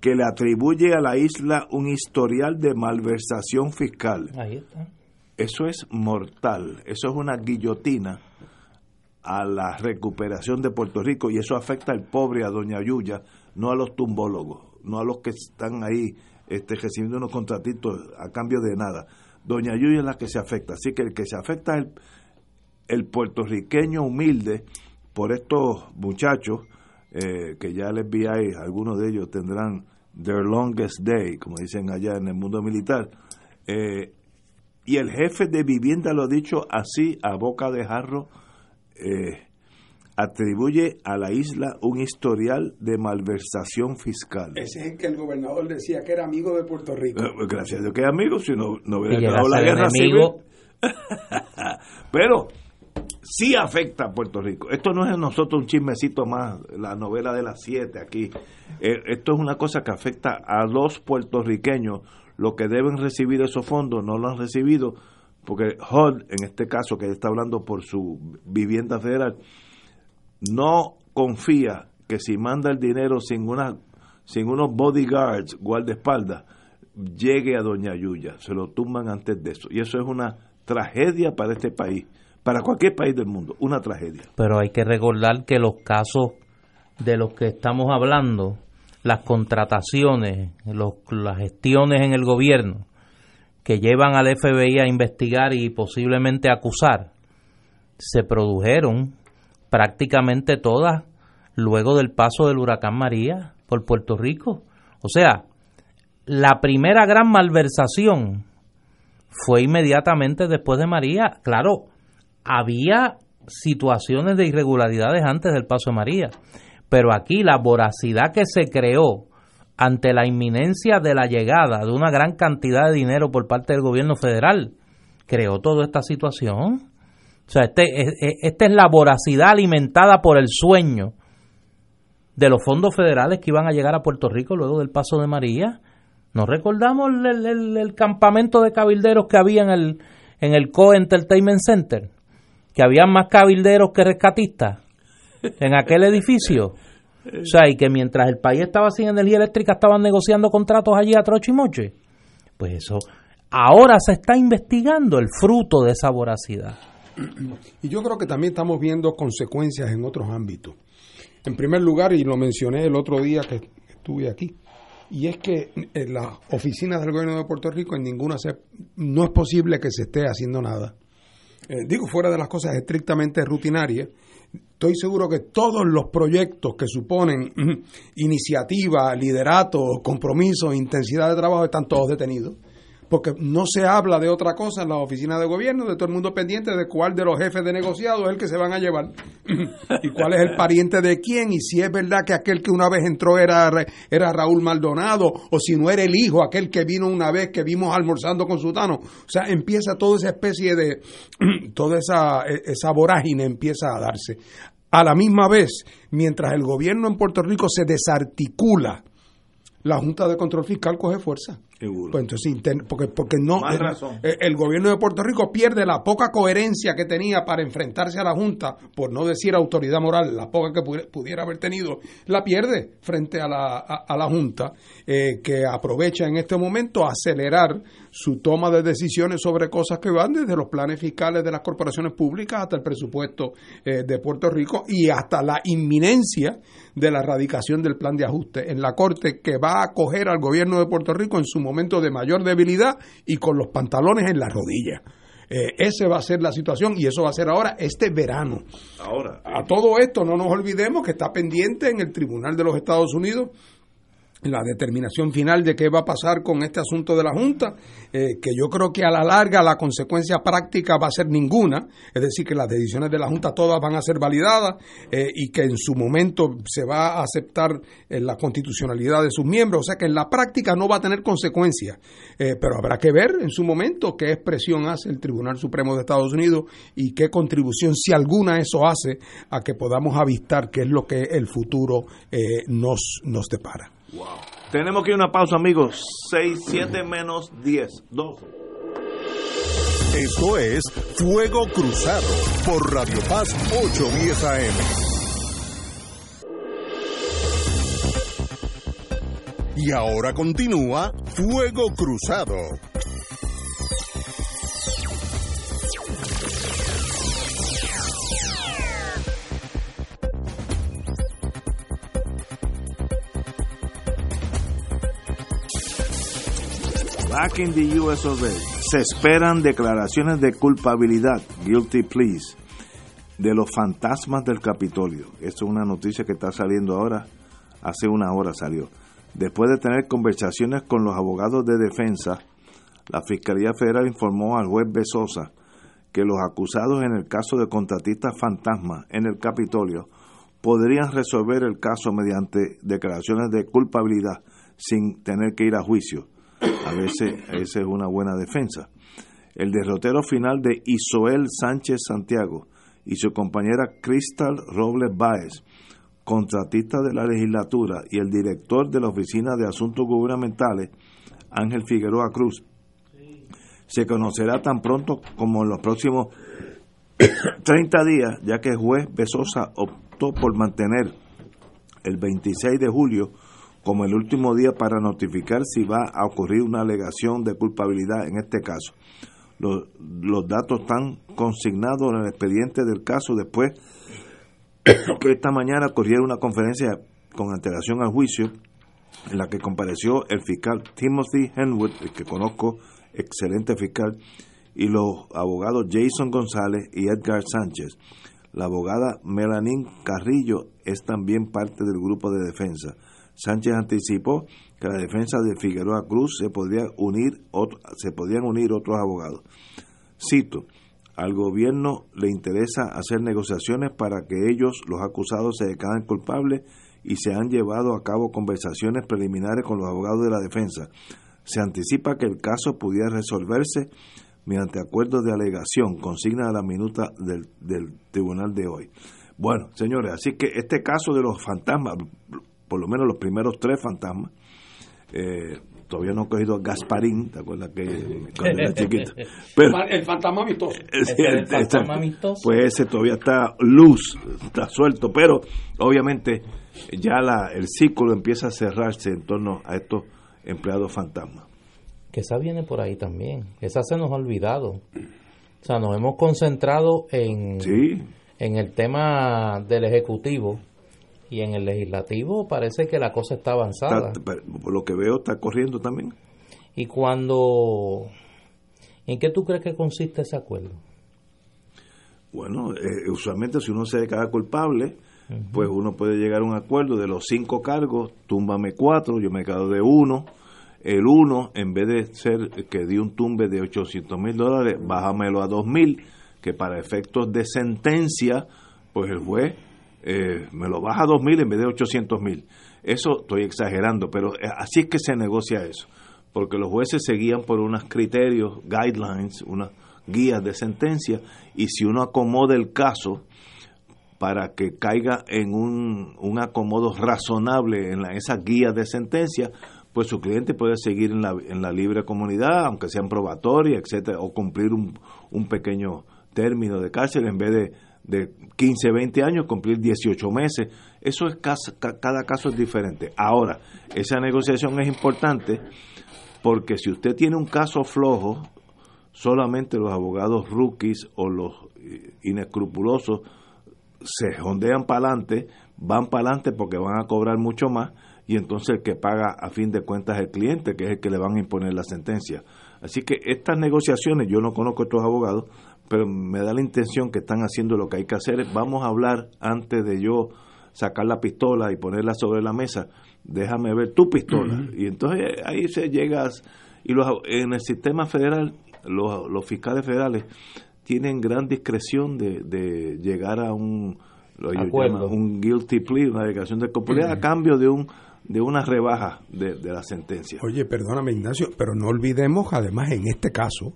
que le atribuye a la isla un historial de malversación fiscal. Ahí está. Eso es mortal, eso es una guillotina a la recuperación de Puerto Rico y eso afecta al pobre, a Doña Yuya, no a los tumbólogos, no a los que están ahí este, recibiendo unos contratitos a cambio de nada. Doña Yuya es la que se afecta, así que el que se afecta es el, el puertorriqueño humilde por estos muchachos eh, que ya les vi ahí, algunos de ellos tendrán their longest day, como dicen allá en el mundo militar, eh, y el jefe de vivienda lo ha dicho así a boca de jarro, eh, atribuye a la isla un historial de malversación fiscal. Ese es el que el gobernador decía que era amigo de Puerto Rico. Eh, gracias a Dios que es amigo, si no, no hubiera acabado la guerra civil. <laughs> Pero sí afecta a Puerto Rico. Esto no es nosotros un chismecito más, la novela de las siete aquí. Eh, esto es una cosa que afecta a los puertorriqueños. Los que deben recibir esos fondos no lo han recibido porque HUD, en este caso que está hablando por su vivienda federal, no confía que si manda el dinero sin una sin unos bodyguards, guardaespaldas, llegue a Doña Yuya, se lo tumban antes de eso. Y eso es una tragedia para este país, para cualquier país del mundo, una tragedia. Pero hay que recordar que los casos de los que estamos hablando, las contrataciones, las gestiones en el gobierno, que llevan al FBI a investigar y posiblemente acusar, se produjeron prácticamente todas luego del paso del huracán María por Puerto Rico. O sea, la primera gran malversación fue inmediatamente después de María. Claro, había situaciones de irregularidades antes del paso de María, pero aquí la voracidad que se creó ante la inminencia de la llegada de una gran cantidad de dinero por parte del gobierno federal, creó toda esta situación. O sea, este, esta es la voracidad alimentada por el sueño de los fondos federales que iban a llegar a Puerto Rico luego del paso de María. ¿Nos recordamos el, campamento de cabilderos que había en el, en el Co Entertainment Center? Que había más cabilderos que rescatistas en aquel edificio. O sea, y que mientras el país estaba sin energía eléctrica estaban negociando contratos allí a trocho y moche. Pues eso, ahora se está investigando el fruto de esa voracidad. Y yo creo que también estamos viendo consecuencias en otros ámbitos. En primer lugar, y lo mencioné el otro día que estuve aquí, y es que en las oficinas del gobierno de Puerto Rico en ninguna se, no es posible que se esté haciendo nada. Eh, digo, fuera de las cosas estrictamente rutinarias, estoy seguro que todos los proyectos que suponen <clears throat> iniciativa, liderato, compromiso, intensidad de trabajo están todos detenidos. Porque no se habla de otra cosa en la oficina de gobierno, de todo el mundo pendiente de cuál de los jefes de negociado es el que se van a llevar <clears throat> y cuál es el pariente de quién y si es verdad que aquel que una vez entró era, era Raúl Maldonado o si no era el hijo, aquel que vino una vez que vimos almorzando con Sutano. O sea, empieza toda esa especie de, <clears throat> toda esa, e, esa vorágine empieza a darse. A la misma vez, mientras el gobierno en Puerto Rico se desarticula, la Junta de Control Fiscal coge fuerza. Pues entonces, porque, porque no, el, el, gobierno de Puerto Rico pierde la poca coherencia que tenía para enfrentarse a la Junta, por no decir autoridad moral, la poca que pudiera haber tenido, la pierde frente a la, a, la Junta, eh, que aprovecha en este momento a acelerar su toma de decisiones sobre cosas que van desde los planes fiscales de las corporaciones públicas hasta el presupuesto eh, de Puerto Rico y hasta la inminencia de la erradicación del plan de ajuste en la Corte que va a acoger al gobierno de Puerto Rico en su momento de mayor debilidad y con los pantalones en la rodilla. Eh, esa va a ser la situación y eso va a ser ahora este verano. Ahora. A todo esto no nos olvidemos que está pendiente en el Tribunal de los Estados Unidos la determinación final de qué va a pasar con este asunto de la Junta, eh, que yo creo que a la larga la consecuencia práctica va a ser ninguna, es decir, que las decisiones de la Junta todas van a ser validadas eh, y que en su momento se va a aceptar eh, la constitucionalidad de sus miembros, o sea que en la práctica no va a tener consecuencias, pero habrá que ver en su momento qué expresión hace el Tribunal Supremo de Estados Unidos y qué contribución, si alguna, eso hace a que podamos avistar qué es lo que el futuro nos, nos depara. Tenemos que ir a una pausa, amigos. 6, 7 menos 10, 12. Esto es Fuego Cruzado por Radio Paz 810 AM. Y ahora continúa Fuego Cruzado. Back in the US Se esperan declaraciones de culpabilidad, guilty pleas, de los fantasmas del Capitolio. Esto es una noticia que está saliendo ahora, hace una hora salió. Después de tener conversaciones con los abogados de defensa, la Fiscalía Federal informó al juez Besosa que los acusados en el caso de contratistas fantasmas en el Capitolio podrían resolver el caso mediante declaraciones de culpabilidad sin tener que ir a juicio a veces esa es una buena defensa. El derrotero final de Isoel Sánchez Santiago y su compañera Cristal Robles Báez, contratista de la legislatura, y el director de la Oficina de Asuntos Gubernamentales, Ángel Figueroa Cruz, se conocerá tan pronto como en los próximos <coughs> 30 días, ya que el juez Besosa optó por mantener el 26 de julio como el último día para notificar si va a ocurrir una alegación de culpabilidad en este caso. Los, datos están consignados en el expediente del caso después que <coughs> esta mañana ocurriera una conferencia con antelación al juicio en la que compareció el fiscal Timothy Henwood, el que conozco, excelente fiscal, y los abogados Jason González y Edgar Sánchez. La abogada Melanín Carrillo es también parte del grupo de defensa. Sánchez anticipó que la defensa de Figueroa Cruz se, unir se podrían unir otros abogados. Cito, al gobierno le interesa hacer negociaciones para que ellos, los acusados, se declaren culpables y se han llevado a cabo conversaciones preliminares con los abogados de la defensa. Se anticipa que el caso pudiera resolverse mediante acuerdos de alegación, consigna a la minuta del, del tribunal de hoy. Bueno, señores, así que este caso de los fantasmas, por lo menos los primeros tres fantasmas. Eh, todavía no he cogido a Gasparín, ¿te acuerdas que cuando era <laughs> chiquito? el fantasma amistoso. <laughs> el, fantasma amistoso. Pues ese todavía está luz, está suelto, pero obviamente ya la, el círculo empieza a cerrarse en torno a estos empleados fantasmas. Que esa viene por ahí también, esa se nos ha olvidado. O sea, nos hemos concentrado en, en el tema del Ejecutivo y en el legislativo parece que la cosa está avanzada. por lo que veo, está corriendo también. Y cuando... ¿En qué tú crees que consiste ese acuerdo? Bueno, eh, usualmente si uno se declara culpable, pues uno puede llegar a un acuerdo de los cinco cargos, túmbame cuatro, yo me quedo de uno. El uno, en vez de ser que di un tumbe de 800 mil dólares, bájamelo a dos mil, que para efectos de sentencia, pues el juez eh, me lo baja a 2.000 en vez de 800.000. Eso estoy exagerando, pero eh, así es que se negocia eso, porque los jueces se guían por unos criterios, guidelines, unas guías de sentencia, y si uno acomoda el caso para que caiga en un, un acomodo razonable en la, esas guías de sentencia, pues su cliente puede seguir en la, en la libre comunidad, aunque sean probatoria, etcétera, o cumplir un, un pequeño término de cárcel en vez de, de 15, 20 años, cumplir 18 meses. Eso es cada caso es diferente. Ahora, esa negociación es importante porque si usted tiene un caso flojo, solamente los abogados rookies o los eh, inescrupulosos se jondean para adelante, van para adelante porque van a cobrar mucho más y entonces el que paga a fin de cuentas es el cliente, que es el que le van a imponer la sentencia. Así que estas negociaciones, yo no conozco a estos abogados, pero me da la intención que están haciendo lo que hay que hacer. Vamos a hablar antes de yo sacar la pistola y ponerla sobre la mesa. Déjame ver tu pistola. Y entonces ahí se llega. Y los, en el sistema federal, los, los fiscales federales tienen gran discreción de, de llegar a un, un guilty plea, una declaración de culpabilidad, a cambio de un de una rebaja de, de la sentencia. Oye, perdóname Ignacio, pero no olvidemos además en este caso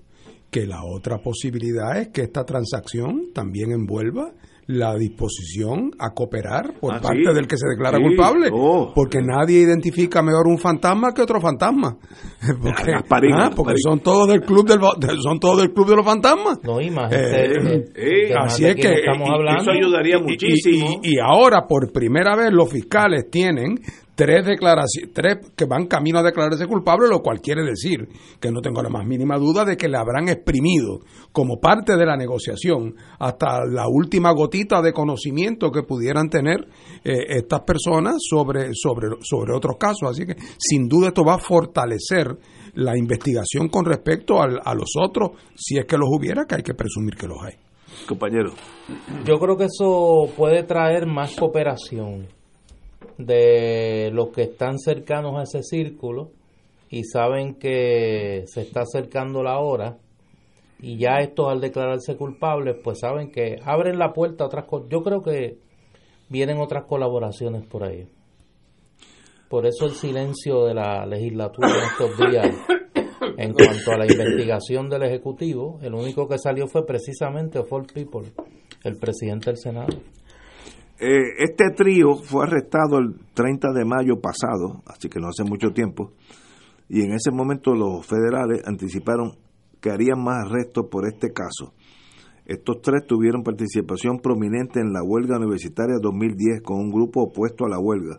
que la otra posibilidad es que esta transacción también envuelva la disposición a cooperar por ah, parte del que se declara culpable, oh. porque nadie identifica mejor un fantasma que otro fantasma, <laughs> porque, ah, porque son todos del club del son todos del club de los fantasmas. No, eh, eh, así es que estamos hablando. eso ayudaría muchísimo. y, ahora por primera vez los fiscales tienen tres declaraciones, tres que van camino a declararse culpable, lo cual quiere decir que no tengo la más mínima duda de que le habrán exprimido como parte de la negociación hasta la última gotita de conocimiento que pudieran tener eh, estas personas sobre, sobre, sobre otros casos. Así que sin duda esto va a fortalecer la investigación con respecto a los otros, si es que los hubiera, que hay que presumir que los hay. Compañero. Yo creo que eso puede traer más cooperación de los que están cercanos a ese círculo y saben que se está acercando la hora y ya estos al declararse culpables pues saben que abren la puerta a otras cosas. Yo creo que vienen otras colaboraciones por ahí. Por eso el silencio de la legislatura en estos días en cuanto a la investigación del Ejecutivo, el único que salió fue precisamente Ford People, el presidente del Senado. Eh, este trío fue arrestado el 30 de mayo pasado, así que no hace mucho tiempo, y en ese momento los federales anticiparon que harían más arrestos por este caso. Estos tres tuvieron participación prominente en la huelga universitaria 2010 con un grupo opuesto a la huelga.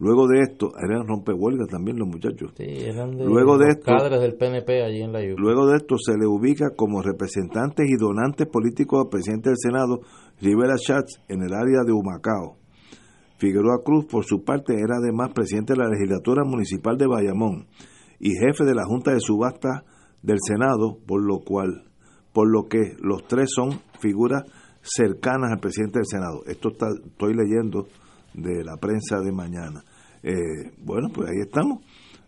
Luego de esto, eran rompehuelgas también los muchachos. Sí, eran de luego de esto, del PNP allí en la Luego de esto se le ubica como representantes y donantes políticos al presidente del Senado, Rivera Schatz, en el área de Humacao. Figueroa Cruz, por su parte, era además presidente de la legislatura municipal de Bayamón y jefe de la Junta de Subasta del Senado, por lo cual, por lo que los tres son figuras cercanas al presidente del Senado. Esto está, estoy leyendo de la prensa de mañana. Eh, bueno, pues ahí estamos.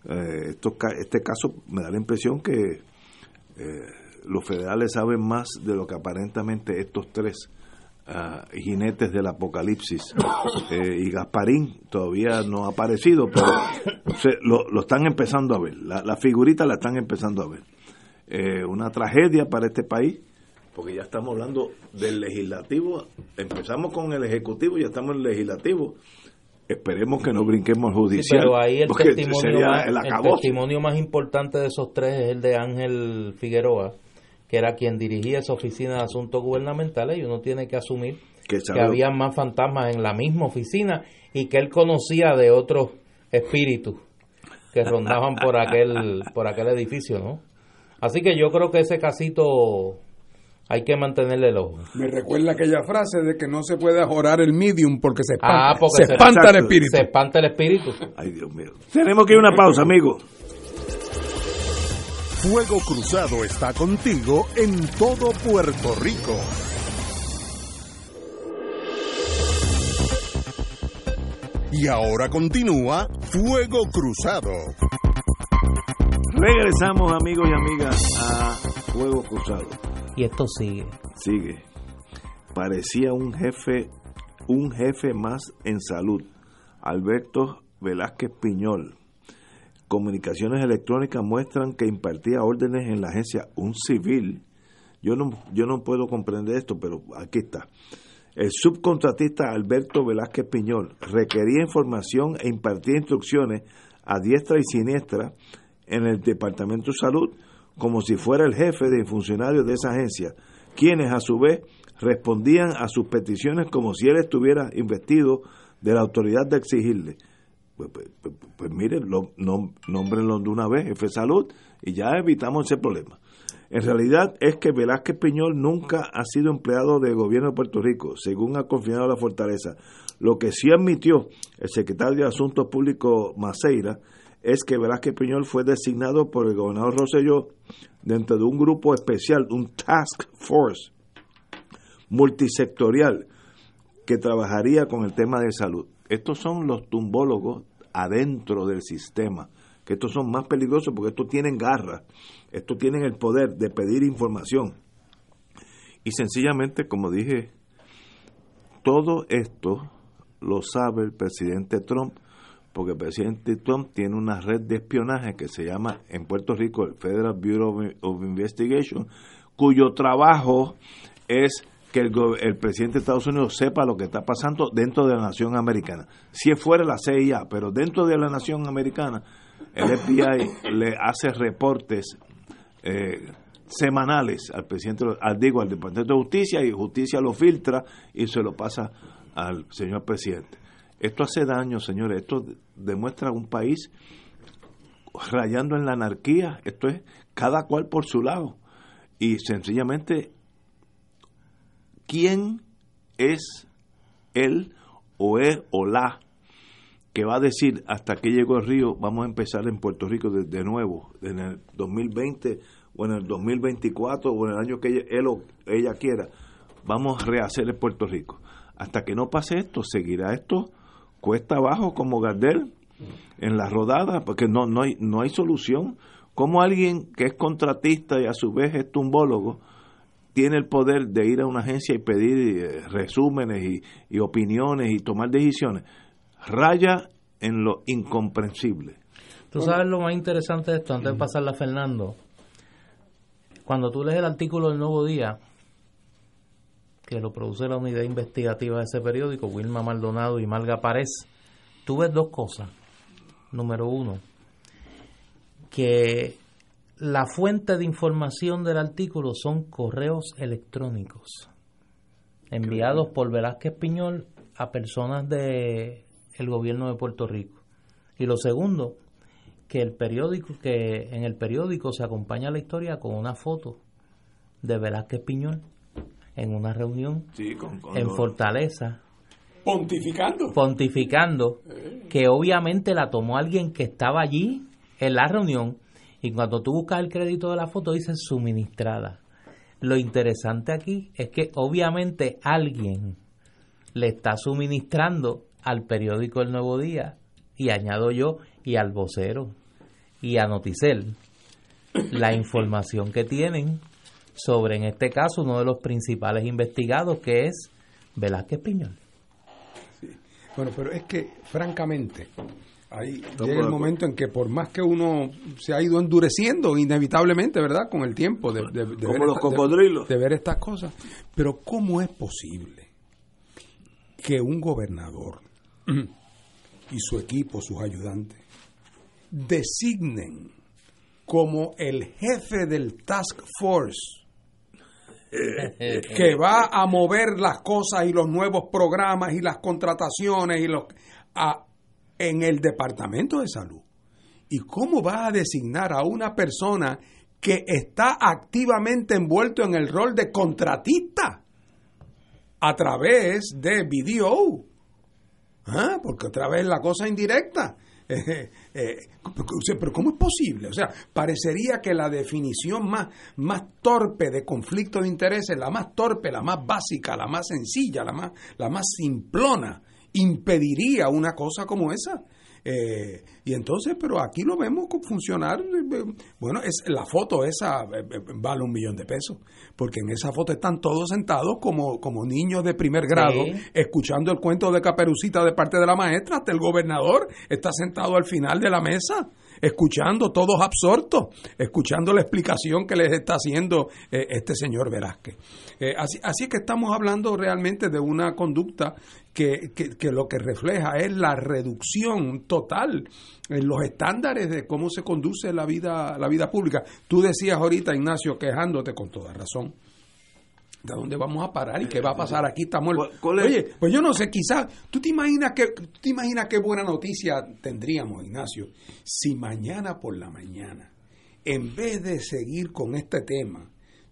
Eh, este caso me da la impresión que eh, los federales saben más de lo que aparentemente estos tres ah, jinetes del apocalipsis <coughs> y Gasparín todavía no ha aparecido, pero <coughs> lo, están empezando a ver, la, la, figurita la están empezando a ver. una tragedia para este país, porque ya estamos hablando del legislativo, empezamos con el ejecutivo y ya estamos en el legislativo esperemos que no brinquemos judicial. pero ahí el testimonio, más, el, testimonio más importante de esos tres es el de Ángel Figueroa, que era quien dirigía esa oficina de asuntos gubernamentales y uno tiene que asumir que, había más fantasmas en la misma oficina y que él conocía de otros espíritus que rondaban por <laughs> aquel por aquel edificio, ¿no? Así que yo creo que ese casito hay que mantenerle el ojo. Me recuerda aquella frase de que no se puede orar el medium porque se espanta, ah, se, espanta el espíritu. Se espanta el espíritu. Ay, Dios mío. Tenemos que ir a una pausa, amigo. Fuego Cruzado está contigo en todo Puerto Rico. Y ahora continúa Fuego Cruzado. Regresamos amigos y amigas a Fuego Cruzado. Y esto sigue. Sigue. Parecía un jefe, un jefe más en salud. Alberto Velázquez Piñol. Comunicaciones electrónicas muestran que impartía órdenes en la agencia un civil. Yo no, yo no puedo comprender esto, pero aquí está. El subcontratista Alberto Velázquez Piñol requería información e impartía instrucciones a diestra y siniestra en el Departamento de Salud como si fuera el jefe de funcionarios de esa agencia, quienes a su vez respondían a sus peticiones como si él estuviera investido de la autoridad de exigirle. Pues, pues, pues, pues miren, lo, de una vez, jefe salud, y ya evitamos ese problema. En realidad es que Velázquez Piñol nunca ha sido empleado del gobierno de Puerto Rico, según ha confinado la fortaleza. Lo que sí admitió el secretario de Asuntos Públicos Maceira es que Velázquez Piñol fue designado por el gobernador Rosselló dentro de un grupo especial, un task force multisectorial que trabajaría con el tema de salud. Estos son los tumbólogos adentro del sistema, que estos son más peligrosos porque estos tienen garra, estos tienen el poder de pedir información. Y sencillamente, como dije, todo esto lo sabe el presidente Trump, porque el presidente Trump tiene una red de espionaje que se llama en Puerto Rico el Federal Bureau of Investigation, cuyo trabajo es que el, presidente de Estados Unidos sepa lo que está pasando dentro de la nación americana. Si fuera la CIA, pero dentro de la nación americana, el FBI le hace reportes eh, semanales al presidente, al digo, al Departamento de Justicia y Justicia lo filtra y se lo pasa al señor presidente. Esto hace daño, señores. Esto demuestra un país rayando en la anarquía. Esto es cada cual por su lado. Y sencillamente quién es él o es o la que va a decir hasta que llegó el río, vamos a empezar en Puerto Rico de, nuevo, en el 2020 o en el 2024 o en el año que él o ella quiera, vamos a rehacer el Puerto Rico. Hasta que no pase esto, seguirá esto cuesta abajo como Gardel en la rodada, porque no, no, hay, no hay solución. Como alguien que es contratista y a su vez es tumbólogo, tiene el poder de ir a una agencia y pedir eh, resúmenes y, opiniones y tomar decisiones. Raya en lo incomprensible. Tú sabes lo más interesante de esto, antes de pasarla a Fernando. Cuando tú lees el artículo del Nuevo Día, que lo produce la unidad investigativa de ese periódico, Wilma Maldonado y Malga Párez, tú ves dos cosas. Número uno, que la fuente de información del artículo son correos electrónicos enviados por Velázquez Piñol a personas de gobierno de Puerto Rico. Y lo segundo, que el periódico que en el periódico se acompaña la historia con una foto de Velázquez Piñol en una reunión en Fortaleza pontificando pontificando eh. que obviamente la tomó alguien que estaba allí en la reunión y cuando tú buscas el crédito de la foto dice suministrada. Lo interesante aquí es que obviamente alguien le está suministrando al periódico El Nuevo Día y añado yo y al vocero y a Noticel la <laughs> información que tienen sobre en este caso uno de los principales investigados que es Velázquez Piñol. Bueno, pero es que francamente Ahí llega el momento en que por más que uno se ha ido endureciendo inevitablemente, ¿verdad? Con el tiempo de, de, ver los cocodrilos. De, ver estas cosas. Pero ¿cómo es posible que un gobernador <clears throat> y su equipo, sus ayudantes, designen como el jefe del task force que va a mover las cosas y los nuevos programas y las contrataciones y los a en el Departamento de Salud. ¿Y cómo va a designar a una persona que está activamente envuelto en el rol de contratista a través de BDO? ¿Ah? Porque otra vez la cosa indirecta. <laughs> Eh, eh, pero ¿cómo es posible? O sea, parecería que la definición más, más torpe de conflicto de intereses, la más torpe, la más básica, la más sencilla, la más, la más simplona, impediría una cosa como esa. Eh, y entonces, pero aquí lo vemos funcionar. Eh, bueno, es la foto esa eh, vale un millón de pesos, porque en esa foto están todos sentados como, como niños de primer grado, escuchando el cuento de Caperucita de parte de la maestra, hasta el gobernador está sentado al final de la mesa. Escuchando, todos absortos, escuchando la explicación que les está haciendo eh, este señor Velázquez. Eh, así, así que estamos hablando realmente de una conducta que, que, lo que refleja es la reducción total en los estándares de cómo se conduce la vida, la vida pública. Tú decías ahorita, Ignacio, quejándote con toda razón ¿De dónde vamos a parar y qué va a pasar aquí? Estamos Oye, pues yo no sé, quizás, ¿tú te imaginas que tú te imaginas qué buena noticia tendríamos, Ignacio, si mañana por la mañana, en vez de seguir con este tema,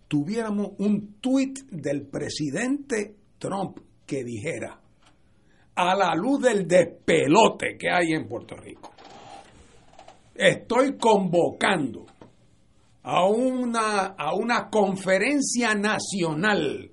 tuviéramos un tuit del presidente Trump que dijera, a la luz del despelote que hay en Puerto Rico, estoy convocando a una, a una conferencia nacional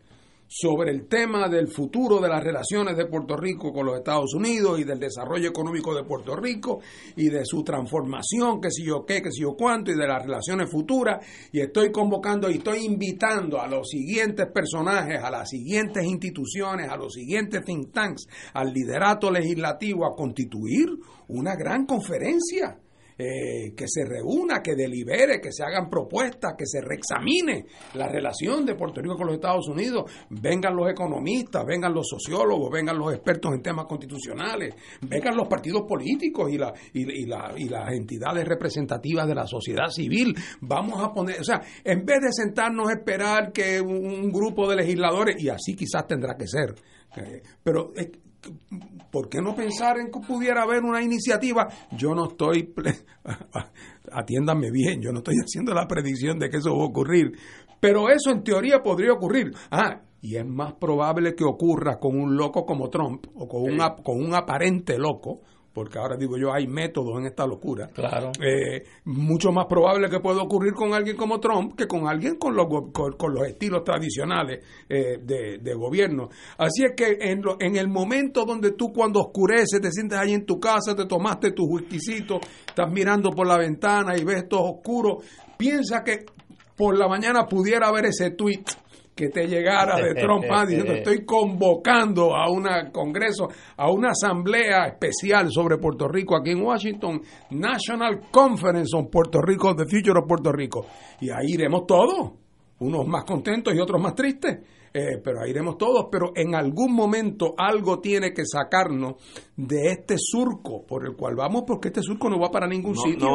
sobre el tema del futuro de las relaciones de Puerto Rico con los Estados Unidos y del desarrollo económico de Puerto Rico y de su transformación, que si yo qué, que si yo cuánto, y de las relaciones futuras. Y estoy convocando y estoy invitando a los siguientes personajes, a las siguientes instituciones, a los siguientes think tanks, al liderato legislativo a constituir una gran conferencia eh, que se reúna, que delibere, que se hagan propuestas, que se reexamine la relación de Puerto Rico con los Estados Unidos. Vengan los economistas, vengan los sociólogos, vengan los expertos en temas constitucionales, vengan los partidos políticos y, la, y, la, y las entidades representativas de la sociedad civil. Vamos a poner, o sea, en vez de sentarnos a esperar que un, grupo de legisladores, y así quizás tendrá que ser, eh, pero ¿por qué no pensar en que pudiera haber una iniciativa? Yo no estoy, <laughs> atiéndanme bien, yo no estoy haciendo la predicción de que eso va a ocurrir, pero eso en teoría podría ocurrir. Ah, y es más probable que ocurra con un loco como Trump o con, con un aparente loco porque ahora digo yo, hay métodos en esta locura. Claro. Eh, mucho más probable que pueda ocurrir con alguien como Trump que con alguien con los, con, los estilos tradicionales eh, de, gobierno. Así es que en, en el momento donde tú cuando oscurece te sientes ahí en tu casa, te tomaste tu whiskycito, estás mirando por la ventana y ves todo oscuro, piensa que por la mañana pudiera haber ese tweet que te llegara de <laughs> Trump diciendo estoy convocando a un congreso, a una asamblea especial sobre Puerto Rico aquí en Washington, National Conference on Puerto Rico, The Future of Puerto Rico. Y ahí iremos todos, unos más contentos y otros más tristes. Eh, pero ahí iremos todos, pero en algún momento algo tiene que sacarnos de este surco por el cual vamos, porque este surco no va para ningún sitio,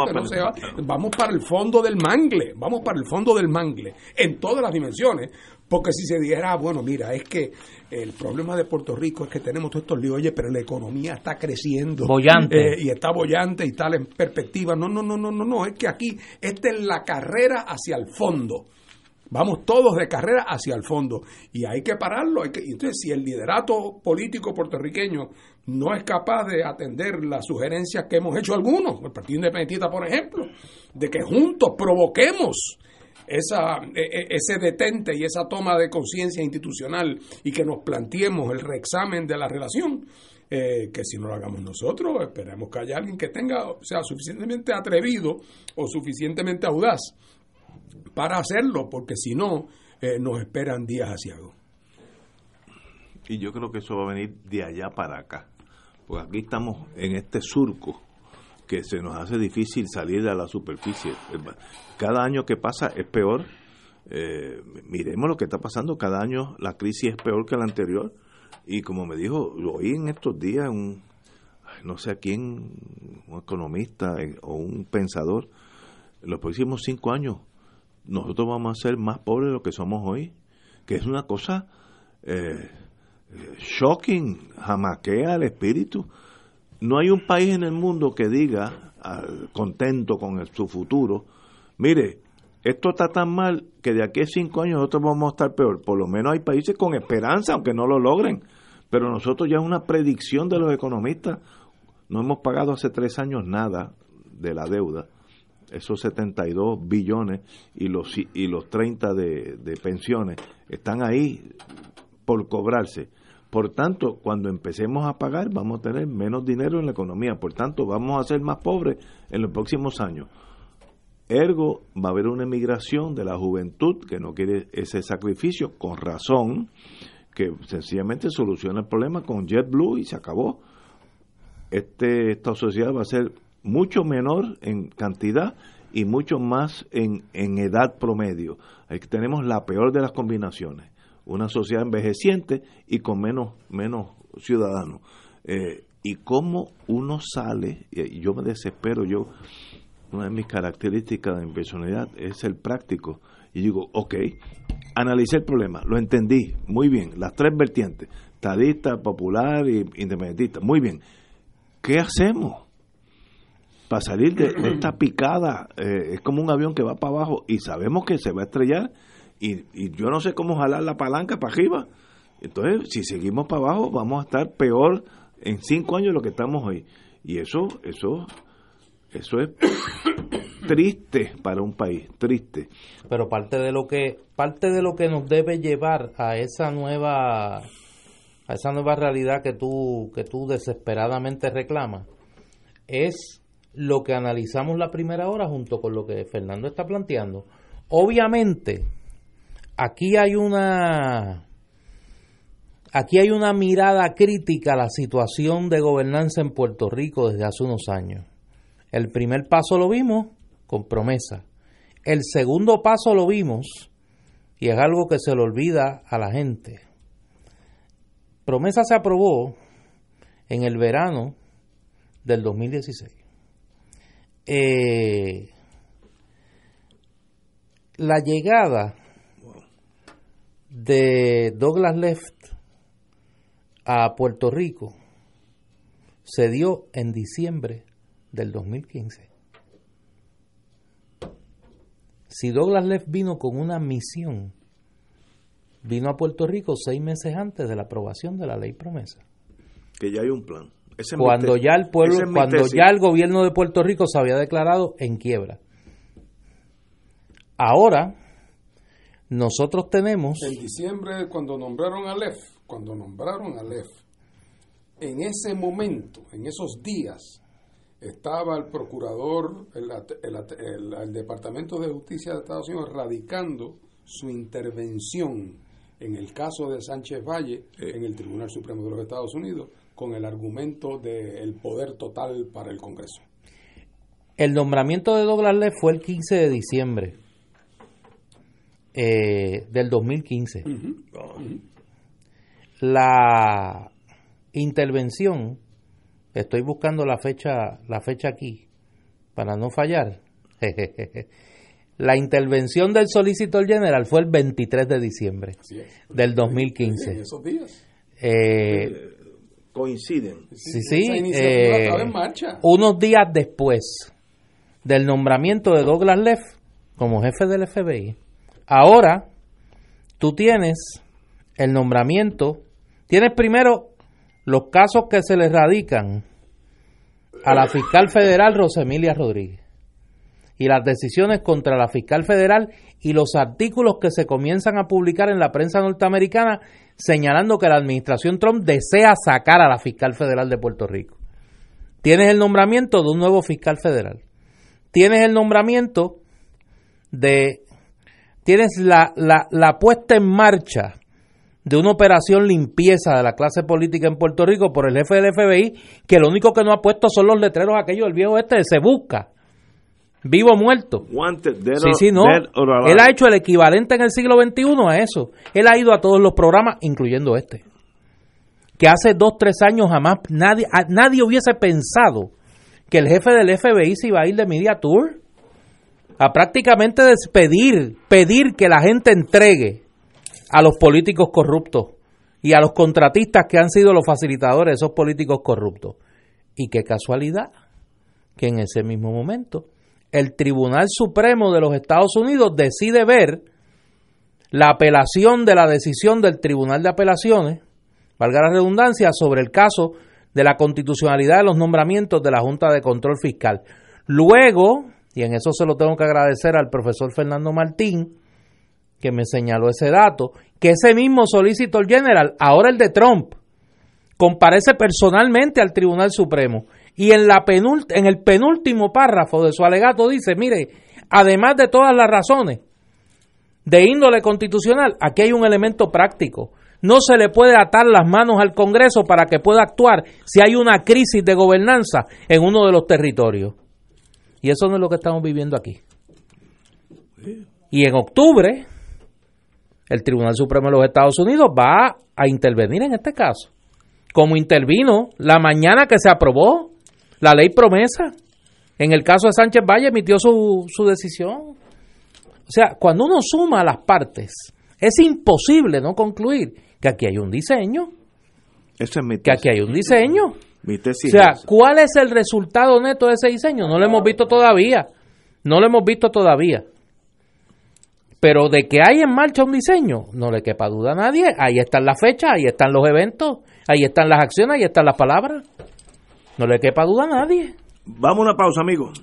vamos para el fondo del mangle, vamos para el fondo del mangle, en todas las dimensiones, porque si se dijera, ah, bueno, mira, es que el problema de Puerto Rico es que tenemos todos estos líos, oye, pero la economía está creciendo. Bollante. Eh, y está bollante y tal en perspectiva. No, no, no, no, no, no. Es que aquí, esta es la carrera hacia el fondo. Vamos todos de carrera hacia el fondo. Y hay que pararlo. Hay que, entonces, si el liderato político puertorriqueño no es capaz de atender las sugerencias que hemos hecho algunos, el Partido Independentista, por ejemplo, de que juntos provoquemos esa, e, e, ese detente y esa toma de conciencia institucional y que nos planteemos el reexamen de la relación, eh, que si no lo hagamos nosotros, esperemos que haya alguien que tenga, sea suficientemente atrevido o suficientemente audaz para hacerlo, porque si no, eh, nos esperan días asiagos. Y yo creo que eso va a venir de allá para acá, porque aquí estamos en este surco que se nos hace difícil salir a la superficie. Cada año que pasa es peor. Eh, miremos lo que está pasando. Cada año la crisis es peor que la anterior. Y como me dijo, lo oí en estos días, un, no sé a quién, un economista eh, o un pensador, en los próximos cinco años nosotros vamos a ser más pobres de lo que somos hoy. Que es una cosa eh, shocking, jamaquea el espíritu no hay un país en el mundo que diga, contento con su futuro, mire, esto está tan mal que de aquí a cinco años nosotros vamos a estar peor. Por lo menos hay países con esperanza, aunque no lo logren. Pero nosotros ya es una predicción de los economistas. No hemos pagado hace tres años nada de la deuda. Esos 72 billones y los, y los 30 de, de pensiones están ahí por cobrarse por tanto, cuando empecemos a pagar, vamos a tener menos dinero en la economía. Por tanto, vamos a ser más pobres en los próximos años. Ergo, va a haber una emigración de la juventud que no quiere ese sacrificio, con razón, que sencillamente soluciona el problema con JetBlue y se acabó. Este, esta sociedad va a ser mucho menor en cantidad y mucho más en, en edad promedio. tenemos la peor de las combinaciones, una sociedad envejeciente y con menos, menos ciudadanos. Eh, y cómo uno sale, y yo me desespero, yo, una de mis características de mi personalidad es el práctico, y digo, ok, analicé el problema, lo entendí, muy bien, las tres vertientes, estadista, popular e independentista, muy bien, ¿qué hacemos? Para salir de, esta picada, eh, es como un avión que va para abajo y sabemos que se va a estrellar y, y yo no sé cómo jalar la palanca para arriba. Entonces, si seguimos para abajo, vamos a estar peor en cinco años lo que estamos hoy. Y eso, eso, eso es <coughs> triste para un país, triste. Pero parte de lo que, parte de lo que nos debe llevar a esa nueva, a esa nueva realidad que tú, que tú desesperadamente reclamas, es lo que analizamos la primera hora junto con lo que Fernando está planteando. Obviamente, aquí hay una Aquí hay una mirada crítica a la situación de gobernanza en Puerto Rico desde hace unos años. El primer paso lo vimos con promesa. El segundo paso lo vimos, y es algo que se le olvida a la gente. Promesa se aprobó en el verano del 2016. Eh, la llegada de Douglas Left a Puerto Rico se dio en diciembre del 2015. Si Douglas Leff vino con una misión, vino a Puerto Rico seis meses antes de la aprobación de la ley promesa. Que ya hay un plan. cuando ya el pueblo, cuando ya el gobierno de Puerto Rico se había declarado en quiebra. Ahora, nosotros tenemos... En diciembre, cuando nombraron a Leff, cuando nombraron a Leff, en ese momento, en esos días, estaba el procurador, el, Departamento de Justicia de Estados Unidos radicando su intervención en el caso de Sánchez Valle en el Tribunal Supremo de los Estados Unidos con el argumento del poder total para el Congreso. El nombramiento de Douglas Leff fue el 15 de diciembre eh, del 2015 la intervención, estoy buscando la fecha, la fecha aquí, para no fallar. <laughs> la intervención del Solicitor General fue el 23 de diciembre del 2015. En esos días. Eh, coinciden. Sí, sí. Eh, unos días después del nombramiento de Douglas Leff como jefe del FBI, ahora tú tienes el nombramiento Tienes primero los casos que se le radican a la fiscal federal Rosemilia Rodríguez y las decisiones contra la fiscal federal y los artículos que se comienzan a publicar en la prensa norteamericana señalando que la administración Trump desea sacar a la fiscal federal de Puerto Rico. Tienes el nombramiento de un nuevo fiscal federal. Tienes el nombramiento de... Tienes la, la, la puesta en marcha de una operación limpieza de la clase política en Puerto Rico por el jefe del FBI, que lo único que no ha puesto son los letreros aquellos del viejo este de se busca. Vivo o muerto. sí, sí, no. Él ha hecho el equivalente en el siglo XXI a eso. Él ha ido a todos los programas, incluyendo este. Que hace dos, tres años jamás nadie, nadie hubiese pensado que el jefe del FBI se iba a ir de Media Tour a prácticamente despedir, pedir que la gente entregue a los políticos corruptos y a los contratistas que han sido los facilitadores de esos políticos corruptos. Y qué casualidad que en ese mismo momento el Tribunal Supremo de los Estados Unidos decide ver la apelación de la decisión del Tribunal de Apelaciones, valga la redundancia, sobre el caso de la constitucionalidad de los nombramientos de la Junta de Control Fiscal. Luego, y en eso se lo tengo que agradecer al profesor Fernando Martín, que me señaló ese dato, que ese mismo Solicitor General, ahora el de Trump, comparece personalmente al Tribunal Supremo y en, la el penúltimo párrafo de su alegato dice, mire, además de todas las razones de índole constitucional, aquí hay un elemento práctico. no se le puede atar las manos al Congreso para que pueda actuar si hay una crisis de gobernanza en uno de los territorios. Y eso no es lo que estamos viviendo aquí. Y en octubre, el Tribunal Supremo de los Estados Unidos va a intervenir en este caso, como intervino la mañana que se aprobó la ley promesa. En el caso de Sánchez Valle emitió su, su decisión. O sea, cuando uno suma las partes, es imposible no concluir que aquí hay un diseño. que aquí hay un diseño. O sea, ¿cuál es el resultado neto de ese diseño? No lo hemos visto todavía. No lo hemos visto todavía. Pero de que hay en marcha un diseño, no le quepa duda a nadie. Ahí están las fechas, ahí están los eventos, ahí están las acciones, ahí están las palabras. No le quepa duda a nadie. Vamos a una pausa, amigos.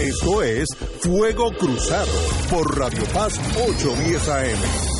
Esto es Fuego Cruzado por Radio Paz 810 AM.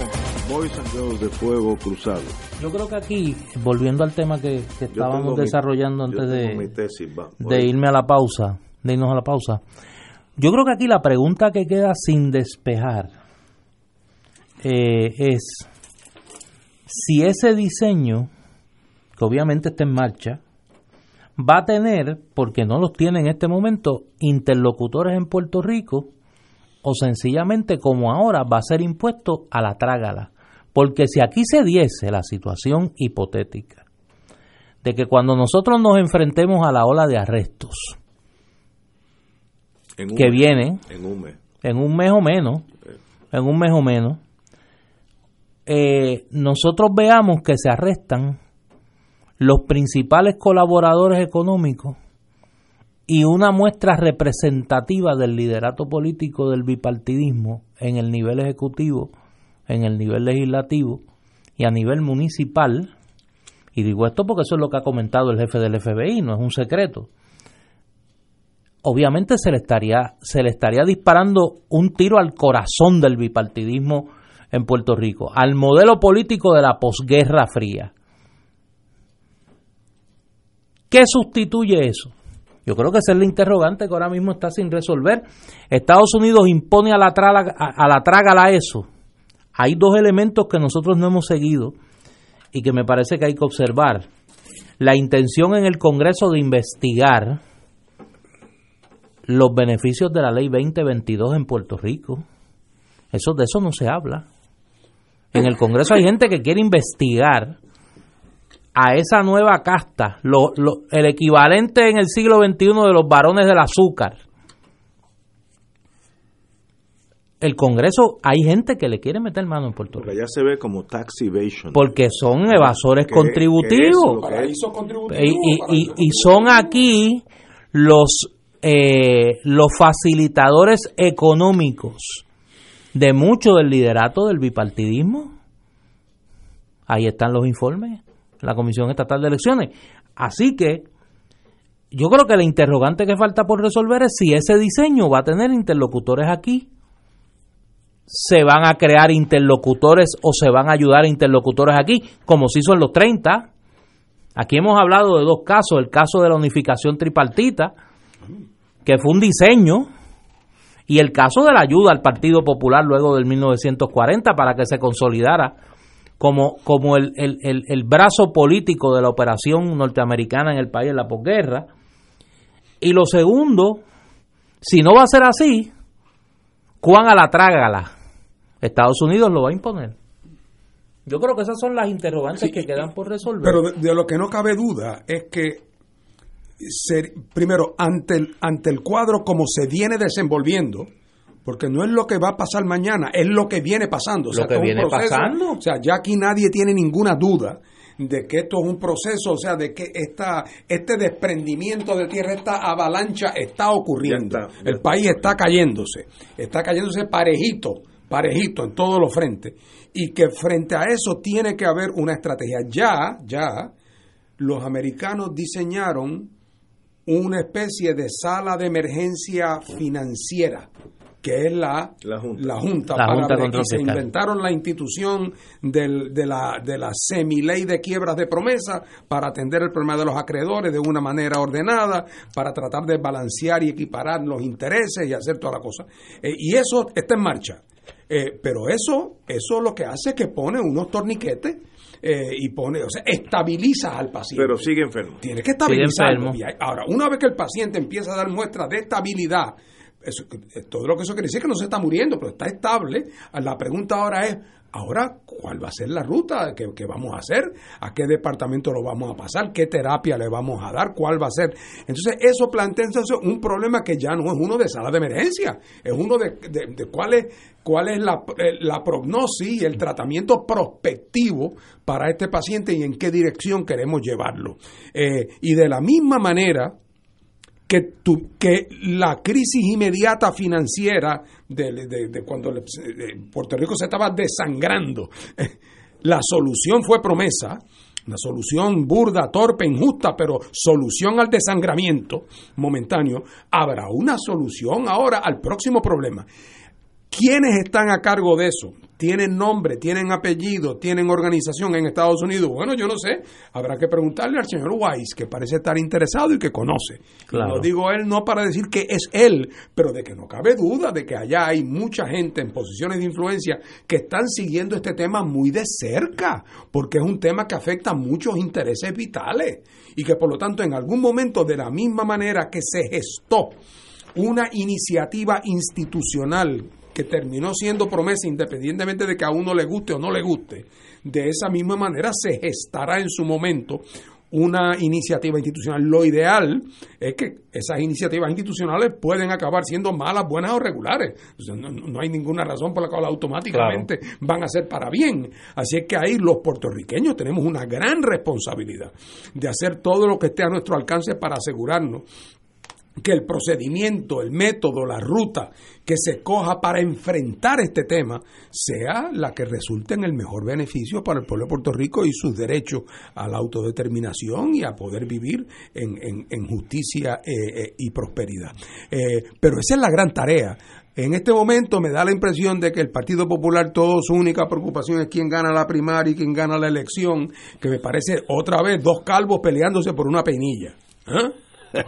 De fuego cruzado. Yo creo que aquí, volviendo al tema que, estábamos desarrollando antes de, irme a la pausa, de irnos a la pausa, yo creo que aquí la pregunta que queda sin despejar eh, es si ese diseño, que obviamente está en marcha, va a tener, porque no los tiene en este momento, interlocutores en Puerto Rico, o sencillamente como ahora va a ser impuesto a la trágala. Porque si aquí se diese la situación hipotética de que cuando nosotros nos enfrentemos a la ola de arrestos que vienen en un mes, en un mes o menos, en un mes o menos, eh, nosotros veamos que se arrestan los principales colaboradores económicos y una muestra representativa del liderato político del bipartidismo en el nivel ejecutivo en el nivel legislativo y a nivel municipal, y digo esto porque eso es lo que ha comentado el jefe del FBI, no es un secreto, obviamente se le estaría, se le estaría disparando un tiro al corazón del bipartidismo en Puerto Rico, al modelo político de la posguerra fría. ¿Qué sustituye eso? Yo creo que ese es el interrogante que ahora mismo está sin resolver. Estados Unidos impone a la, traga, a, la trágala eso hay dos elementos que nosotros no hemos seguido y que me parece que hay que observar. La intención en el Congreso de investigar los beneficios de la ley 2022 en Puerto Rico. Eso, de eso no se habla. En el Congreso hay gente que quiere investigar a esa nueva casta, el equivalente en el siglo XXI de los varones del azúcar el Congreso, hay gente que le quiere meter mano en Puerto Rico. Porque ya se ve como tax evasion. Porque son evasores contributivos. y, son aquí los, eh, los facilitadores económicos de mucho del liderato del bipartidismo. Ahí están los informes, la Comisión Estatal de Elecciones. Así que yo creo que la interrogante que falta por resolver es si ese diseño va a tener interlocutores aquí se van a crear interlocutores o se van a ayudar interlocutores aquí, como se hizo en los 30. Aquí hemos hablado de dos casos, el caso de la unificación tripartita, que fue un diseño, y el caso de la ayuda al Partido Popular luego del 1940 para que se consolidara como, como el, el brazo político de la operación norteamericana en el país en la posguerra. Y lo segundo, si no va a ser así, ¿cuán a la trágala? Estados Unidos lo va a imponer. Yo creo que esas son las interrogantes que quedan por resolver. Pero de, lo que no cabe duda es que, primero, ante el, ante el cuadro como se viene desenvolviendo, porque no es lo que va a pasar mañana, es lo que viene pasando. lo que viene pasando. O sea, ya aquí nadie tiene ninguna duda de que esto es un proceso, o sea, de que esta, este desprendimiento de tierra, esta avalancha está ocurriendo. el país está cayéndose, está cayéndose parejito parejito en todos los frentes, y que frente a eso tiene que haber una estrategia. Ya, ya, los americanos diseñaron una especie de sala de emergencia financiera que es la, la Junta, la junta, para se inventaron la institución del, de la, de la semiley de quiebras de promesa para atender el problema de los acreedores de una manera ordenada, para tratar de balancear y equiparar los intereses y hacer toda la cosa. Eh, y eso está en marcha. Eh, pero eso, eso lo que hace es que pone unos torniquetes eh, y pone, o sea, estabiliza al paciente. Pero sigue enfermo. Tiene que estabilizarlo. Ahora, una vez que el paciente empieza a dar muestras de estabilidad, eso, todo lo que eso quiere decir es que no se está muriendo, pero está estable. La pregunta ahora es, ahora, ¿cuál va a ser la ruta que, que, vamos a hacer? ¿A qué departamento lo vamos a pasar? ¿Qué terapia le vamos a dar? ¿Cuál va a ser? Entonces, eso plantea entonces un problema que ya no es uno de sala de emergencia, es uno de, de, cuál es, cuál es la, eh, la prognosis y el tratamiento prospectivo para este paciente y en qué dirección queremos llevarlo. Eh, y de la misma manera, que, tu, que la crisis inmediata financiera de, cuando Puerto Rico se estaba desangrando, <laughs> la solución fue promesa, una solución burda, torpe, injusta, pero solución al desangramiento momentáneo, habrá una solución ahora al próximo problema. ¿Quiénes están a cargo de eso? ¿Tienen nombre, tienen apellido, tienen organización en Estados Unidos? Bueno, yo no sé. Habrá que preguntarle al señor Weiss, que parece estar interesado y que conoce. Lo digo él no para decir que es él, pero de que no cabe duda de que allá hay mucha gente en posiciones de influencia que están siguiendo este tema muy de cerca, porque es un tema que afecta a muchos intereses vitales y que por lo tanto en algún momento de la misma manera que se gestó una iniciativa institucional que terminó siendo promesa independientemente de que a uno le guste o no le guste, de esa misma manera se gestará en su momento una iniciativa institucional. Lo ideal es que esas iniciativas institucionales pueden acabar siendo malas, buenas o regulares. no, hay ninguna razón por la cual automáticamente van a ser para bien. Así es que ahí los puertorriqueños tenemos una gran responsabilidad de hacer todo lo que esté a nuestro alcance para asegurarnos que el procedimiento, el método, la ruta que se coja para enfrentar este tema sea la que resulte en el mejor beneficio para el pueblo de Puerto Rico y sus derechos a la autodeterminación y a poder vivir en, justicia eh, eh, y prosperidad. Eh, pero esa es la gran tarea. En este momento me da la impresión de que el Partido Popular, todo su única preocupación es quién gana la primaria y quién gana la elección, que me parece otra vez dos calvos peleándose por una peinilla. ¿Ah?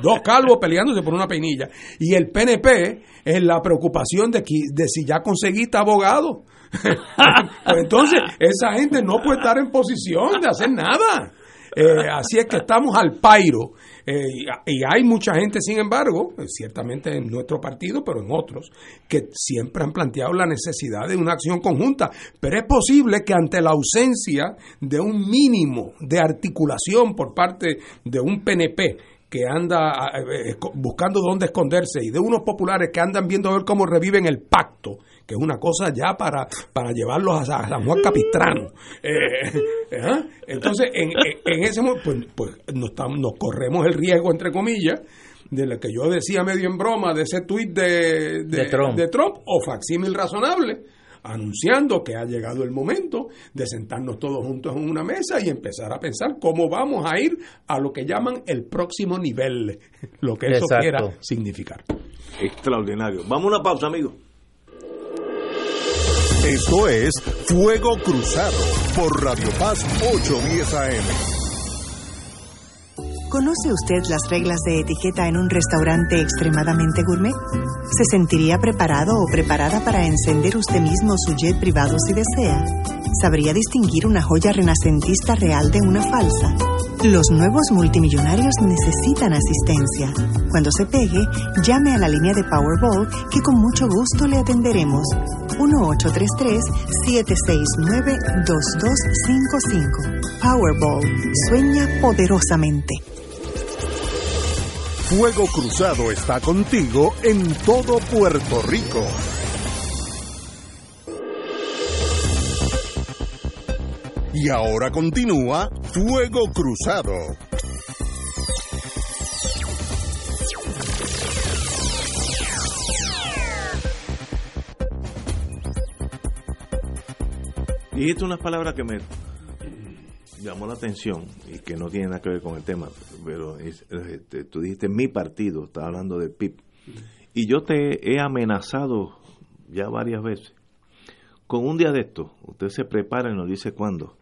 Dos calvos peleándose por una peinilla. Y el PNP es la preocupación de, de si ya conseguiste abogado. <laughs> pues entonces, esa gente no puede estar en posición de hacer nada. Eh, así es que estamos al pairo. Eh, y hay mucha gente, sin embargo, eh, ciertamente en nuestro partido, pero en otros, que siempre han planteado la necesidad de una acción conjunta. Pero es posible que ante la ausencia de un mínimo de articulación por parte de un PNP que anda eh, eh, buscando dónde esconderse y de unos populares que andan viendo a ver cómo reviven el pacto, que es una cosa ya para, para llevarlos a, San Juan Capistrano. Eh, ¿ah? Entonces, en, ese momento, pues, pues nos, nos corremos el riesgo, entre comillas, de lo que yo decía medio en broma, de ese tuit de, de, de Trump, o facsímil razonable, anunciando que ha llegado el momento de sentarnos todos juntos en una mesa y empezar a pensar cómo vamos a ir a lo que llaman el próximo nivel, <laughs> lo que eso quiera significar. Extraordinario. Vamos a una pausa, amigo. Esto es Fuego Cruzado por Radio Paz 810 AM. ¿Conoce usted las reglas de etiqueta en un restaurante extremadamente gourmet? ¿Se sentiría preparado o preparada para encender usted mismo su jet privado si desea? ¿Sabría distinguir una joya renacentista real de una falsa? Los nuevos multimillonarios necesitan asistencia. Cuando se pegue, llame a la línea de Powerball que con mucho gusto le atenderemos. 1-833-769-2255. Powerball. Sueña poderosamente. Fuego Cruzado está contigo en todo Puerto Rico. Y ahora continúa Fuego Cruzado. Dijiste unas palabras que me llamó la atención y que no tiene nada que ver con el tema, pero este, tú dijiste mi partido, estaba hablando del PIB. Y yo te he amenazado ya varias veces. Con un día de esto, usted se prepara y nos dice cuándo,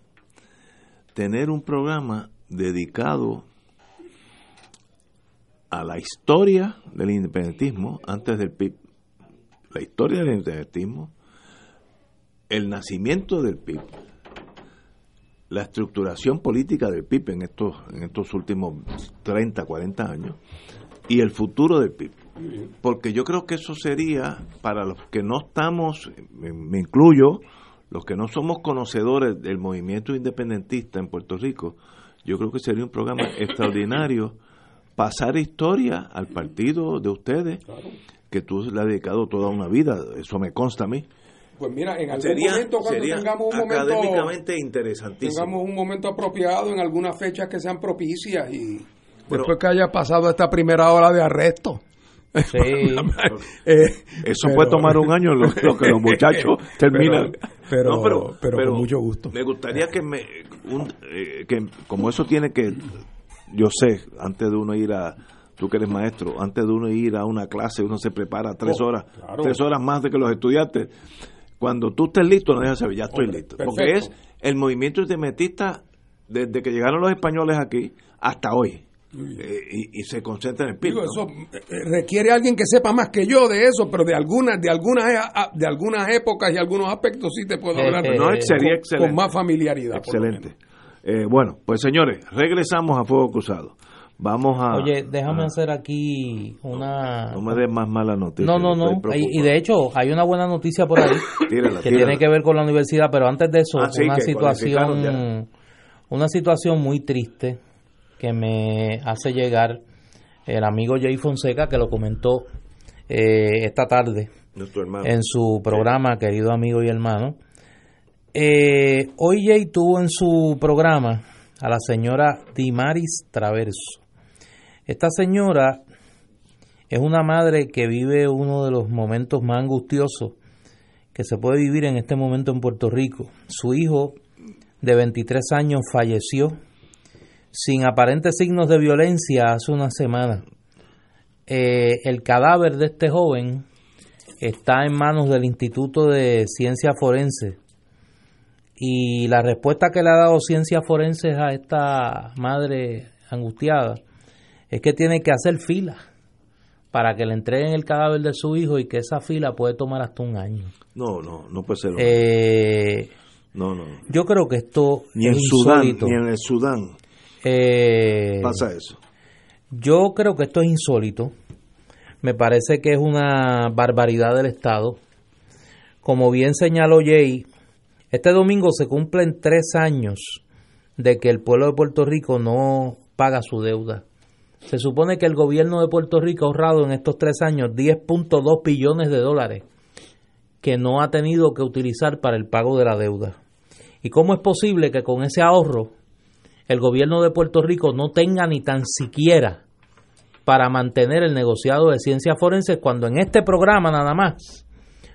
tener un programa dedicado a la historia del independentismo antes del PIB, la historia del independentismo, el nacimiento del PIB, la estructuración política del PIB en estos, en estos últimos 30, 40 años y el futuro del PIB. Porque yo creo que eso sería, para los que no estamos, me, incluyo, los que no somos conocedores del movimiento independentista en Puerto Rico, yo creo que sería un programa <laughs> extraordinario pasar historia al partido de ustedes, que tú le has dedicado toda una vida, eso me consta a mí. Pues mira, en algún momento cuando tengamos un momento interesantísimo. Tengamos un momento apropiado en algunas fechas que sean propicias y después que haya pasado esta primera hora de arresto. Sí. <laughs> Eh, eso puede tomar un año lo, que los <laughs> muchachos terminan. Pero, pero, con mucho gusto. Me gustaría que me eh, que como eso tiene que yo sé, antes de uno ir a tú que eres maestro, antes de uno ir a una clase, uno se prepara tres oh, horas, tres horas más de que los estudiantes cuando tú estés listo, no dejas saber, ya estoy listo. Porque es el movimiento independientista desde que llegaron los españoles aquí hasta hoy. Eh, y, se concentra en el PIB. eso eh, requiere alguien que sepa más que yo de eso, pero de algunas de algunas de algunas épocas y algunos aspectos sí te puedo hablar. no, sería excelente. Con más familiaridad. Excelente. Eh, bueno, pues señores, regresamos a Fuego Cruzado. Vamos a. Oye, déjame hacer aquí una. No me des más mala noticia. No, no, no. Y, de hecho, hay una buena noticia por ahí <coughs> que tiene que ver con la universidad, pero antes de eso, ah, una situación. Una situación muy triste que me hace llegar el amigo Jay Fonseca, que lo comentó eh, esta tarde en su programa, querido amigo y hermano. Eh, hoy Jay tuvo en su programa a la señora Dimaris Traverso. Esta señora es una madre que vive uno de los momentos más angustiosos que se puede vivir en este momento en Puerto Rico. Su hijo de 23 años falleció sin aparentes signos de violencia hace una semana. Eh, el cadáver de este joven está en manos del Instituto de Ciencia Forense y la respuesta que le ha dado Ciencia Forense a esta madre angustiada es que tiene que hacer fila para que le entreguen el cadáver de su hijo y que esa fila puede tomar hasta un año. No, no, no puede ser. Eh, no, no. Yo creo que esto ni en Sudán, ni en el Sudán eh, pasa eso. Yo creo que esto es insólito. Me parece que es una barbaridad del Estado. Como bien señaló Jay, este domingo se cumplen tres años de que el pueblo de Puerto Rico no paga su deuda. Se supone que el gobierno de Puerto Rico ha ahorrado en estos tres años 10.2 billones de dólares que no ha tenido que utilizar para el pago de la deuda. ¿Y cómo es posible que con ese ahorro el gobierno de Puerto Rico no tenga ni tan siquiera para mantener el negociado de ciencias forenses cuando en este programa nada más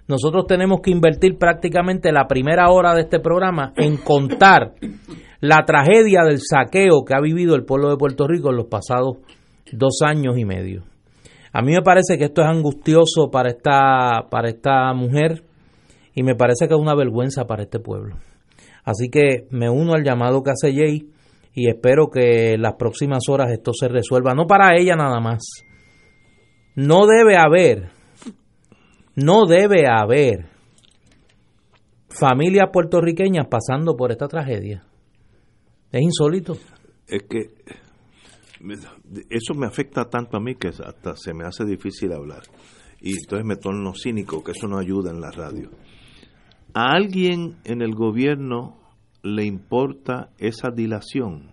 nosotros tenemos que invertir prácticamente la primera hora de este programa en contar la tragedia del saqueo que ha vivido el pueblo de Puerto Rico en los pasados dos años y medio. A mí me parece que esto es angustioso para esta, para esta mujer y me parece que es una vergüenza para este pueblo. Así que me uno al llamado que hace Jay y espero que las próximas horas esto se resuelva, no para ella nada más. No debe haber, no debe haber familias puertorriqueñas pasando por esta tragedia. Es insólito. Es que eso me afecta tanto a mí que hasta se me hace difícil hablar. Y entonces me torno cínico, que eso no ayuda en la radio. ¿A alguien en el gobierno le importa esa dilación?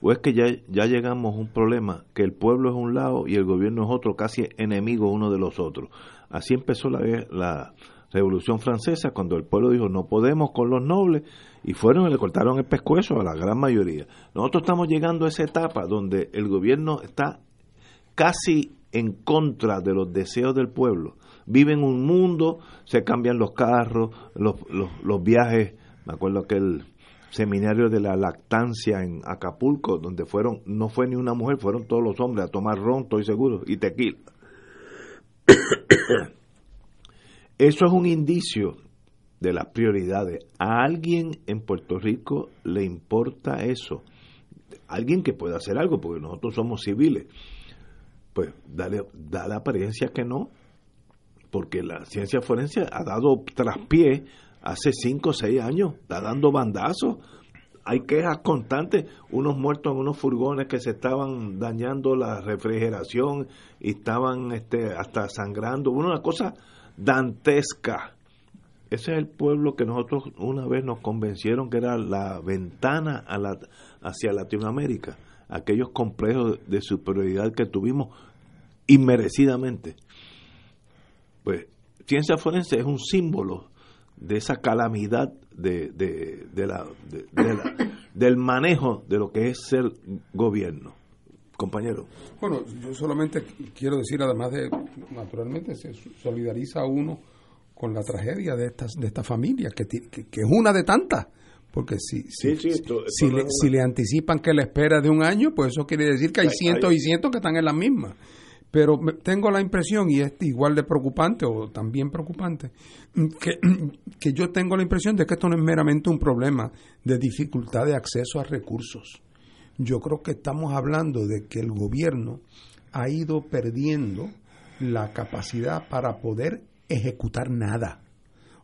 ¿O es que ya, ya llegamos a un problema que el pueblo es un lado y el gobierno es otro, casi enemigo uno de los otros? Así empezó la, la Revolución Francesa, cuando el pueblo dijo no podemos con los nobles, y fueron y le cortaron el pescuezo a la gran mayoría. Nosotros estamos llegando a esa etapa donde el gobierno está casi en contra de los deseos del pueblo. Vive en un mundo, se cambian los carros, los, los, viajes me acuerdo aquel seminario de la lactancia en Acapulco, donde fueron, no fue ni una mujer, fueron todos los hombres a tomar ron, estoy seguro, y tequila. Eso es un indicio de las prioridades. ¿A alguien en Puerto Rico le importa eso? Alguien que pueda hacer algo, porque nosotros somos civiles. Pues dale, da la apariencia que no, porque la ciencia forense ha dado traspié hace 5 o 6 años, está dando bandazos. Hay quejas constantes, unos muertos en unos furgones que se estaban dañando la refrigeración y estaban este, hasta sangrando. Una cosa dantesca. Ese es el pueblo que nosotros una vez nos convencieron que era la ventana a la, hacia Latinoamérica. Aquellos complejos de superioridad que tuvimos inmerecidamente. Pues ciencia forense es un símbolo de esa calamidad de, de, la, del manejo de lo que es ser gobierno. Compañero. Bueno, yo solamente quiero decir, además de, naturalmente, se solidariza uno con la tragedia de estas de esta familia, que, que, es una de tantas. Porque si, si, si, le, si, le, anticipan que la espera de un año, pues eso quiere decir que hay, cientos y cientos que están en la misma. Pero tengo la impresión, y es igual de preocupante o también preocupante, que, que yo tengo la impresión de que esto no es meramente un problema de dificultad de acceso a recursos. Yo creo que estamos hablando de que el gobierno ha ido perdiendo la capacidad para poder ejecutar nada.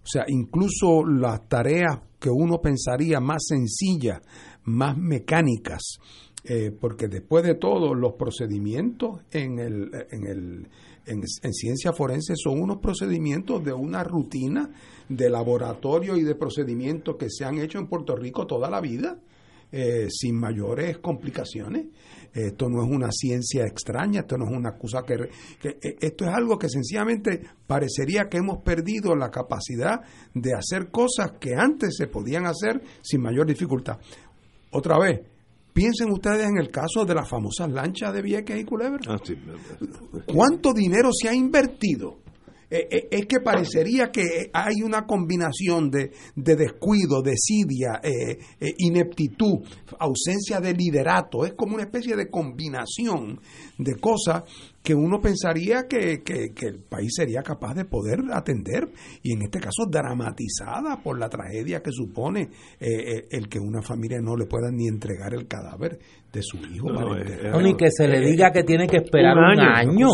O sea, incluso las tareas que uno pensaría más sencillas, más mecánicas, eh, porque después de todo los procedimientos en, el, en, el, en, ciencia forense son unos procedimientos de una rutina de laboratorio y de procedimientos que se han hecho en Puerto Rico toda la vida. Eh, sin mayores complicaciones. Esto no es una ciencia extraña, esto no es una cosa que, que, eh, Esto es algo que sencillamente parecería que hemos perdido la capacidad de hacer cosas que antes se podían hacer sin mayor dificultad. Otra vez, Piensen ustedes en el caso de las famosas lanchas de Vieques y Culebra. Ah, ¿Cuánto dinero se ha invertido? Eh, eh, es que parecería que hay una combinación de, descuido, desidia, eh, ineptitud, ausencia de liderato. Es como una especie de combinación de cosas que uno pensaría que, el país sería capaz de poder atender y en este caso dramatizada por la tragedia que supone eh, eh, el que una familia no le pueda ni entregar el cadáver de su hijo ni que se le diga que tiene que esperar un año,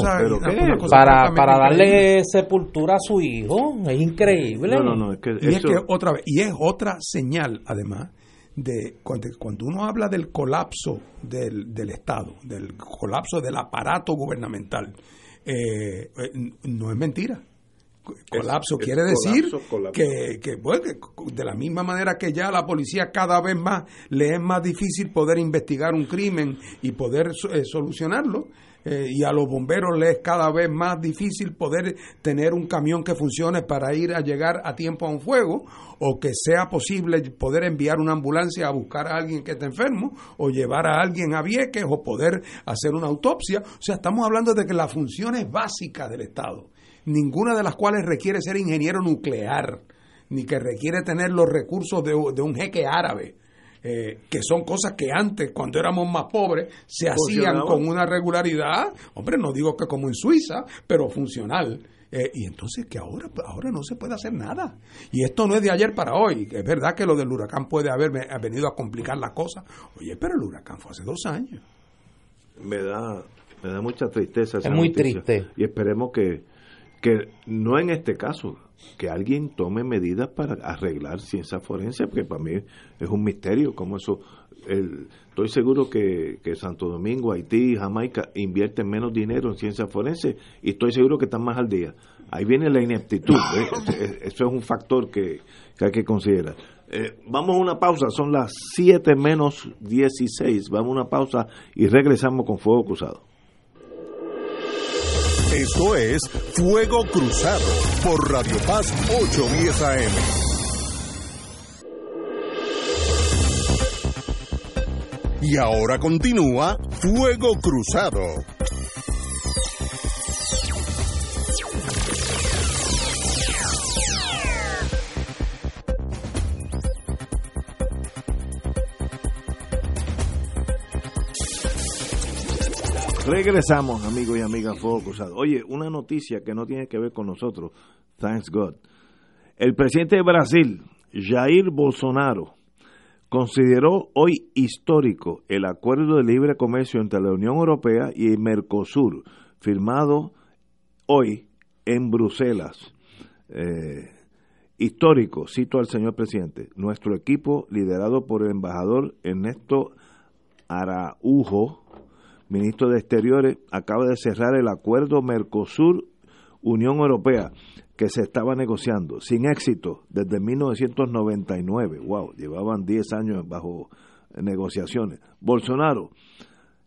para, para darle sepultura a su hijo es increíble. Y es que otra vez y es otra señal además de cuando, uno habla del colapso del, del, Estado, del colapso del aparato gubernamental, eh, eh, no es mentira. Colapso quiere decir Que, que, de la misma manera que ya la policía cada vez más le es más difícil poder investigar un crimen y poder eh, solucionarlo, eh, y a los bomberos les es cada vez más difícil poder tener un camión que funcione para ir a llegar a tiempo a un fuego o que sea posible poder enviar una ambulancia a buscar a alguien que esté enfermo o llevar a alguien a Vieques o poder hacer una autopsia. O sea, estamos hablando de que las funciones básicas del Estado, ninguna de las cuales requiere ser ingeniero nuclear, ni que requiere tener los recursos de, de un jeque árabe, eh, que son cosas que antes, cuando éramos más pobres, se hacían con una regularidad, hombre, no digo que como en Suiza, pero funcional. Eh, y entonces que ahora, ahora no se puede hacer nada. Y esto no es de ayer para hoy. Es verdad que lo del huracán puede haber venido a complicar la cosa. Oye, pero el huracán fue hace dos años. Me da, me da mucha tristeza. es muy triste. Y esperemos que, que no en este caso, que alguien tome medidas para arreglar ciencia forense, porque para mí es un misterio cómo eso... El, estoy seguro que, que, Santo Domingo, Haití y Jamaica invierten menos dinero en ciencia forense y estoy seguro que están más al día. Ahí viene la ineptitud, <laughs> eso es un factor que, hay que considerar. Eh, vamos a una pausa, son las 7 menos 16, vamos a una pausa y regresamos con Fuego Cruzado. Esto es Fuego Cruzado por Radio Paz 810 AM. Y ahora continúa Fuego Cruzado. Regresamos, amigos y amigas Fuego Cruzado. Oye, una noticia que no tiene que ver con nosotros, thanks God. El presidente de Brasil, Jair Bolsonaro, consideró hoy histórico el acuerdo de libre comercio entre la Unión Europea y el Mercosur, firmado hoy en Bruselas. Eh, histórico, cito al señor presidente, nuestro equipo liderado por el embajador Ernesto Araujo, ministro de Exteriores, acaba de cerrar el acuerdo Mercosur-Unión Europea que se estaba negociando sin éxito desde 1999. Wow, llevaban 10 años bajo negociaciones. Bolsonaro,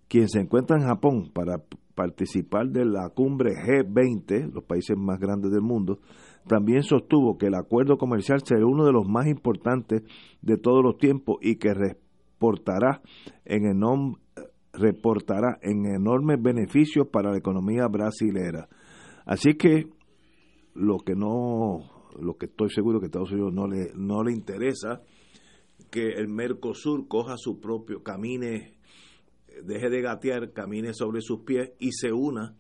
quien se encuentra en Japón para participar de la cumbre G20, los países más grandes del mundo, también sostuvo que el acuerdo comercial será uno de los más importantes de todos los tiempos y que reportará en el, nombre reportará en enormes beneficios para la economía brasilera. Así que lo que no, lo que estoy seguro que Estados Unidos no le, no le interesa que el Mercosur coja su propio, camine, deje de gatear, camine sobre sus pies y se una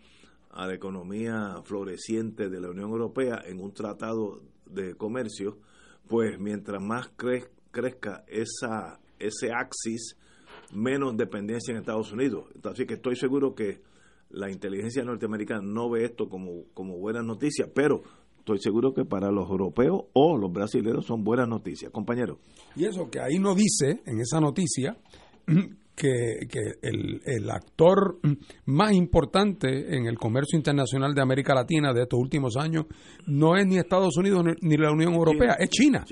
a la economía floreciente de la Unión Europea en un tratado de comercio, pues mientras más crezca esa, ese axis menos dependencia en Estados Unidos. Así que estoy seguro que la inteligencia norteamericana no ve esto como, como buenas noticias, pero estoy seguro que para los europeos o los brasileños son buenas noticias, compañero. Y eso que ahí no dice, en esa noticia, <clears throat> que, que el, el, actor más importante en el comercio internacional de América Latina de estos últimos años no es ni Estados Unidos ni, la Unión Europea, es China,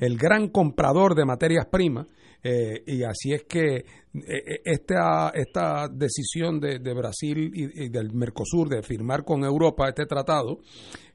el gran comprador de materias primas eh, y así es que eh, eh, esta, esta decisión de, Brasil y, del Mercosur de firmar con Europa este tratado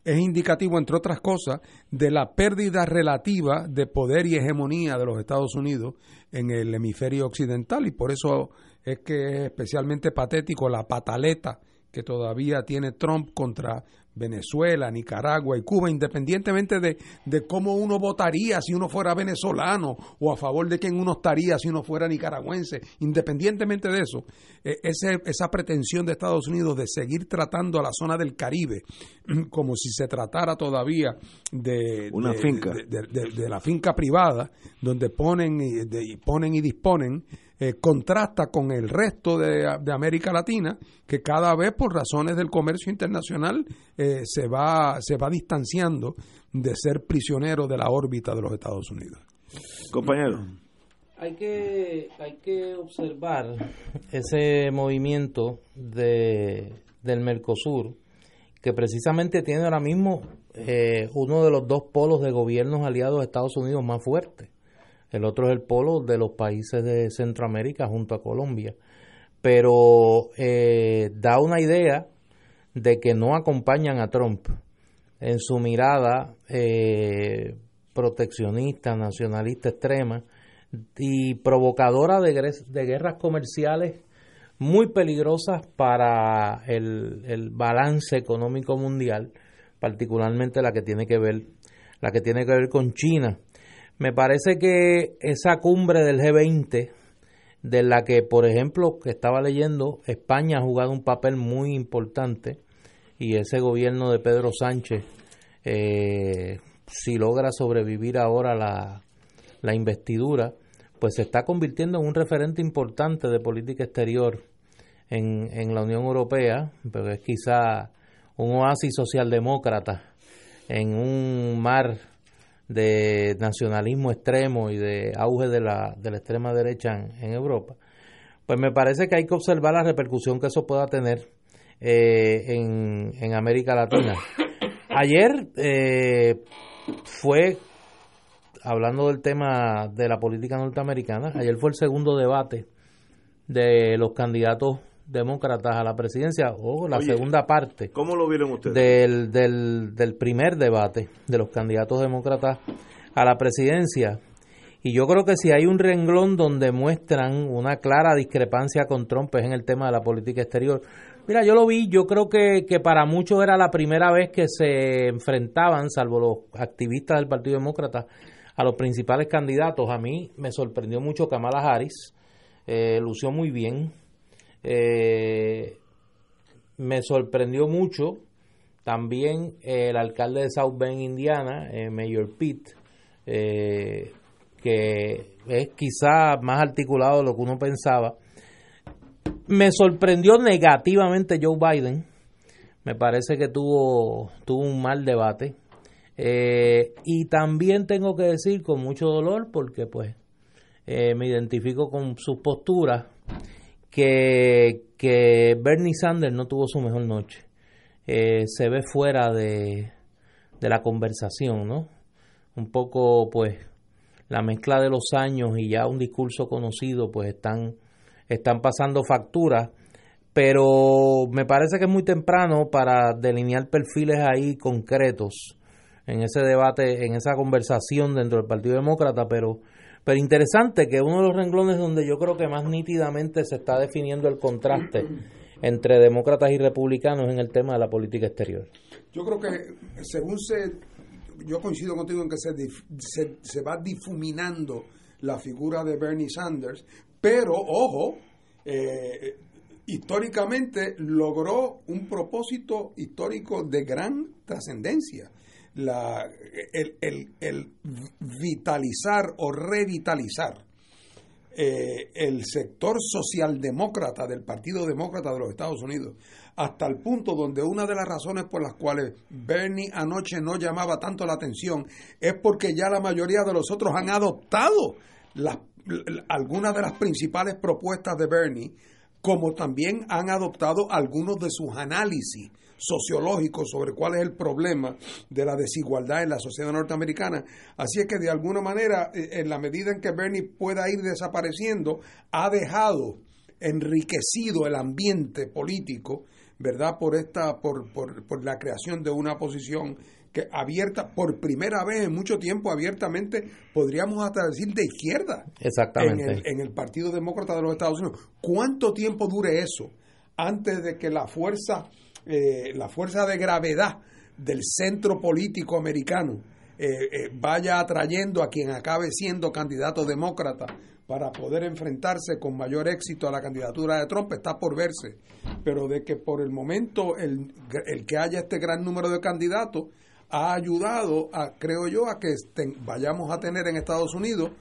es indicativo, entre otras cosas, de la pérdida relativa de poder y hegemonía de los Estados Unidos en el hemisferio occidental. Y por eso es que es especialmente patético la pataleta que todavía tiene Trump contra Venezuela, Nicaragua y Cuba, independientemente de, de, cómo uno votaría si uno fuera venezolano o a favor de quién uno estaría si uno fuera nicaragüense, independientemente de eso, eh, ese, esa pretensión de Estados Unidos de seguir tratando a la zona del Caribe <clears throat> como si se tratara todavía de, Una finca. de, la finca privada, donde ponen y, ponen y disponen, eh, contrasta con el resto de, América Latina, que cada vez por razones del comercio internacional eh, se, va, se va distanciando de ser prisionero de la órbita de los Estados Unidos. Compañero. Hay que, hay que observar ese movimiento de, del Mercosur, que precisamente tiene ahora mismo eh, uno de los dos polos de gobiernos aliados de Estados Unidos más fuertes el otro es el polo de los países de Centroamérica junto a Colombia. Pero eh, da una idea de que no acompañan a Trump en su mirada eh, proteccionista, nacionalista extrema y provocadora de, guerras comerciales muy peligrosas para el, el, balance económico mundial, particularmente la que tiene que ver la que tiene que ver con China me parece que esa cumbre del G20, de la que, por ejemplo, que estaba leyendo, España ha jugado un papel muy importante y ese gobierno de Pedro Sánchez, eh, si logra sobrevivir ahora la, la investidura, pues se está convirtiendo en un referente importante de política exterior en, en la Unión Europea, pero es quizá un oasis socialdemócrata en un mar de nacionalismo extremo y de auge de la, de la extrema derecha en, Europa, pues me parece que hay que observar la repercusión que eso pueda tener eh, en, en, América Latina. <coughs> Ayer eh, fue, hablando del tema de la política norteamericana, ayer fue el segundo debate de los candidatos demócratas a la presidencia o la segunda parte ¿cómo lo vieron ustedes? Del, del, del primer debate de los candidatos demócratas a la presidencia y yo creo que si hay un renglón donde muestran una clara discrepancia con Trump es en el tema de la política exterior. Mira, yo lo vi, yo creo que, que para muchos era la primera vez que se enfrentaban, salvo los activistas del Partido Demócrata, a los principales candidatos. A mí me sorprendió mucho Kamala Harris, eh, lució muy bien, eh, me sorprendió mucho también el alcalde de South Bend, Indiana, eh, Mayor Pitt, eh, que es quizá más articulado de lo que uno pensaba. Me sorprendió negativamente Joe Biden. Me parece que tuvo, tuvo un mal debate. Eh, y también tengo que decir con mucho dolor, porque pues eh, me identifico con sus posturas, que, que Bernie Sanders no tuvo su mejor noche. Eh, se ve fuera de, de la conversación, ¿no? Un poco, pues, la mezcla de los años y ya un discurso conocido, pues están, están pasando facturas, pero me parece que es muy temprano para delinear perfiles ahí concretos en ese debate, en esa conversación dentro del Partido Demócrata, pero, pero interesante que uno de los renglones donde yo creo que más nítidamente se está definiendo el contraste entre demócratas y republicanos en el tema de la política exterior. Yo creo que según se yo coincido contigo en que se, se, va difuminando la figura de Bernie Sanders, pero ojo, eh, históricamente logró un propósito histórico de gran trascendencia. El, el, el, vitalizar o revitalizar eh, el sector socialdemócrata del Partido Demócrata de los Estados Unidos, hasta el punto donde una de las razones por las cuales Bernie anoche no llamaba tanto la atención es porque ya la mayoría de los otros han adoptado algunas de las principales propuestas de Bernie, como también han adoptado algunos de sus análisis sociológicos sobre cuál es el problema de la desigualdad en la sociedad norteamericana. Así es que de alguna manera, eh, en la medida en que Bernie pueda ir desapareciendo, ha dejado enriquecido el ambiente político ¿verdad? Por esta, por, por, por la creación de una posición que abierta por primera vez en mucho tiempo abiertamente podríamos hasta decir de izquierda exactamente en el, Partido Demócrata de los Estados Unidos cuánto tiempo dure eso antes de que la fuerza eh, la fuerza de gravedad del centro político americano eh, eh, vaya atrayendo a quien acabe siendo candidato demócrata para poder enfrentarse con mayor éxito a la candidatura de Trump está por verse, pero de que por el momento el, que haya este gran número de candidatos ha ayudado, a, creo yo, a que vayamos a tener en Estados Unidos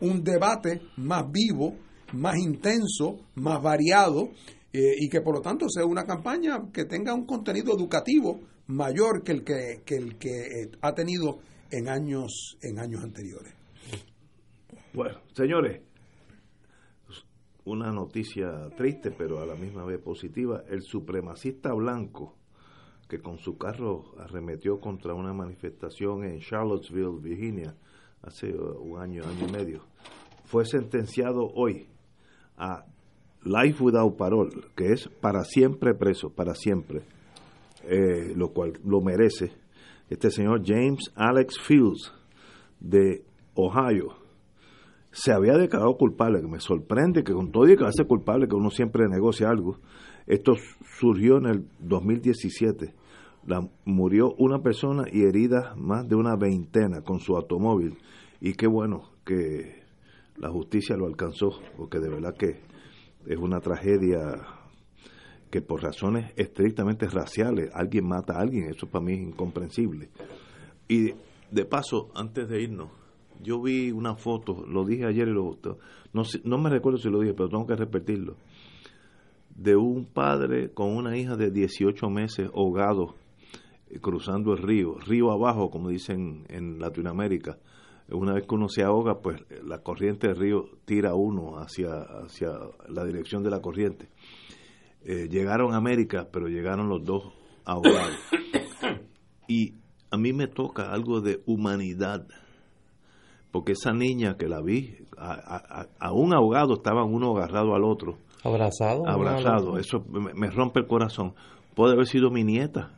un debate más vivo, más intenso, más variado eh, y que por lo tanto sea una campaña que tenga un contenido educativo mayor que el que, que el que eh, ha tenido en años en años anteriores. Bueno, señores, una noticia triste, pero a la misma vez positiva. El supremacista blanco que con su carro arremetió contra una manifestación en Charlottesville, Virginia, hace uh, un año, año y medio, fue sentenciado hoy a life without parole, que es para siempre preso, para siempre, eh, lo cual lo merece. Este señor James Alex Fields de Ohio se había declarado culpable, que me sorprende que con todo y que hace culpable, que uno siempre negocia algo, esto surgió en el 2017. La, murió una persona y herida más de una veintena con su automóvil. Y qué bueno que la justicia lo alcanzó, porque de verdad que es una tragedia que por razones estrictamente raciales alguien mata a alguien, eso para mí es incomprensible. Y de paso, antes de irnos, yo vi una foto, lo dije ayer y lo no, no me recuerdo si lo dije, pero tengo que repetirlo, de un padre con una hija de 18 meses ahogado eh, cruzando el río, río abajo, como dicen en Latinoamérica. Una vez que uno se ahoga, pues la corriente del río tira uno hacia, hacia la dirección de la corriente. Eh, llegaron a América, pero llegaron los dos ahogados. Y a mí me toca algo de humanidad porque esa niña que la vi, a, un ahogado estaban uno agarrado al otro. Abrazado. Abrazado, eso me, rompe el corazón. Puede haber sido mi nieta.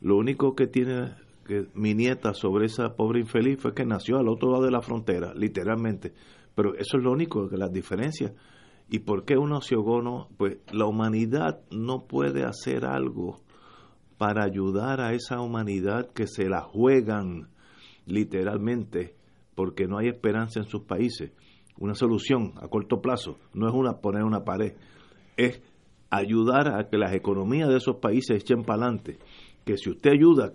Lo único que tiene que mi nieta sobre esa pobre infeliz fue que nació al otro lado de la frontera, literalmente. Pero eso es lo único que la diferencia. ¿Y por qué uno se ahogó? No? Pues la humanidad no puede hacer algo para ayudar a esa humanidad que se la juegan literalmente porque no hay esperanza en sus países. Una solución a corto plazo no es una poner una pared, es ayudar a que las economías de esos países echen para adelante. Que si usted ayuda,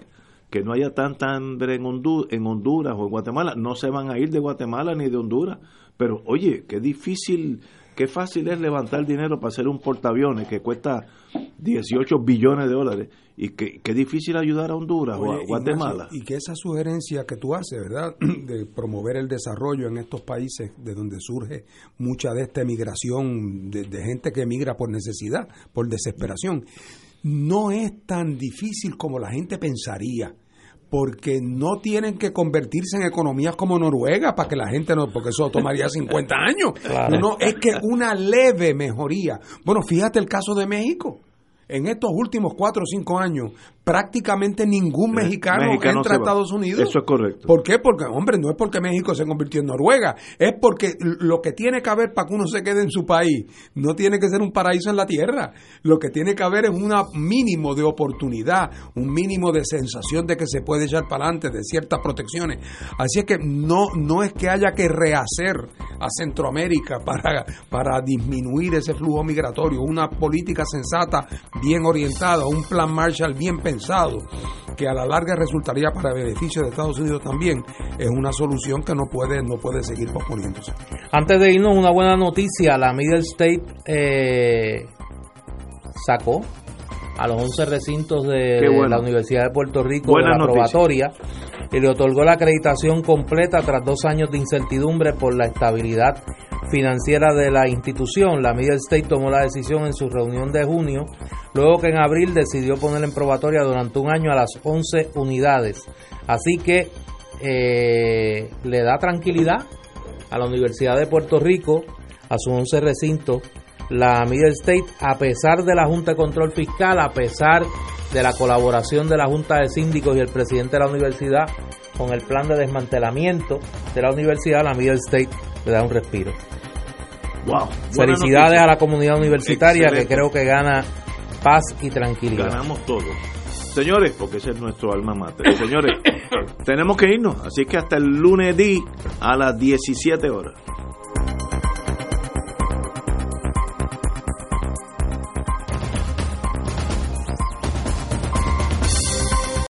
que no haya tanta hambre en, en Honduras o en Guatemala, no se van a ir de Guatemala ni de Honduras. Pero oye, qué difícil, qué fácil es levantar dinero para hacer un portaaviones que cuesta 18 billones de dólares y qué, difícil ayudar a Honduras o a Guatemala. y que esa sugerencia que tú haces, ¿verdad? <clears throat> De promover el desarrollo en estos países de donde surge mucha de esta emigración de, de gente que emigra por necesidad, por desesperación, no es tan difícil como la gente pensaría porque no tienen que convertirse en economías como Noruega para que la gente no, porque eso tomaría <laughs> 50 años. No, es que una leve mejoría. Bueno, fíjate el caso de México en estos últimos cuatro o cinco años, prácticamente ningún eh, mexicano, entra a Estados Unidos. Eso es correcto. ¿Por qué? Porque, hombre, no es porque México se convirtió en Noruega, es porque lo que tiene que haber para que uno se quede en su país no tiene que ser un paraíso en la tierra. Lo que tiene que haber es un mínimo de oportunidad, un mínimo de sensación de que se puede echar para adelante, de ciertas protecciones. Así es que no, no es que haya que rehacer a Centroamérica para, para disminuir ese flujo migratorio, una política sensata bien orientado, un plan Marshall bien pensado, que a la larga resultaría para beneficio de Estados Unidos también, es una solución que no puede, no puede seguir posponiéndose. Antes de irnos, una buena noticia, la Middle State eh, sacó a los 11 recintos de, la Universidad de Puerto Rico de la probatoria y le otorgó la acreditación completa tras dos años de incertidumbre por la estabilidad financiera de la institución. La Middle State tomó la decisión en su reunión de junio, luego que en abril decidió poner en probatoria durante un año a las 11 unidades. Así que eh, le da tranquilidad a la Universidad de Puerto Rico, a sus 11 recintos, la Middle State, a pesar de la Junta de Control Fiscal, a pesar de la colaboración de la Junta de Síndicos y el presidente de la universidad con el plan de desmantelamiento de la universidad, la Middle State le da un respiro. Wow. Felicidades a la comunidad universitaria que creo que gana paz y tranquilidad. Ganamos todos. Señores, porque ese es nuestro alma mater. <coughs> Señores, tenemos que irnos. Así que hasta el lunes di a las 17 horas.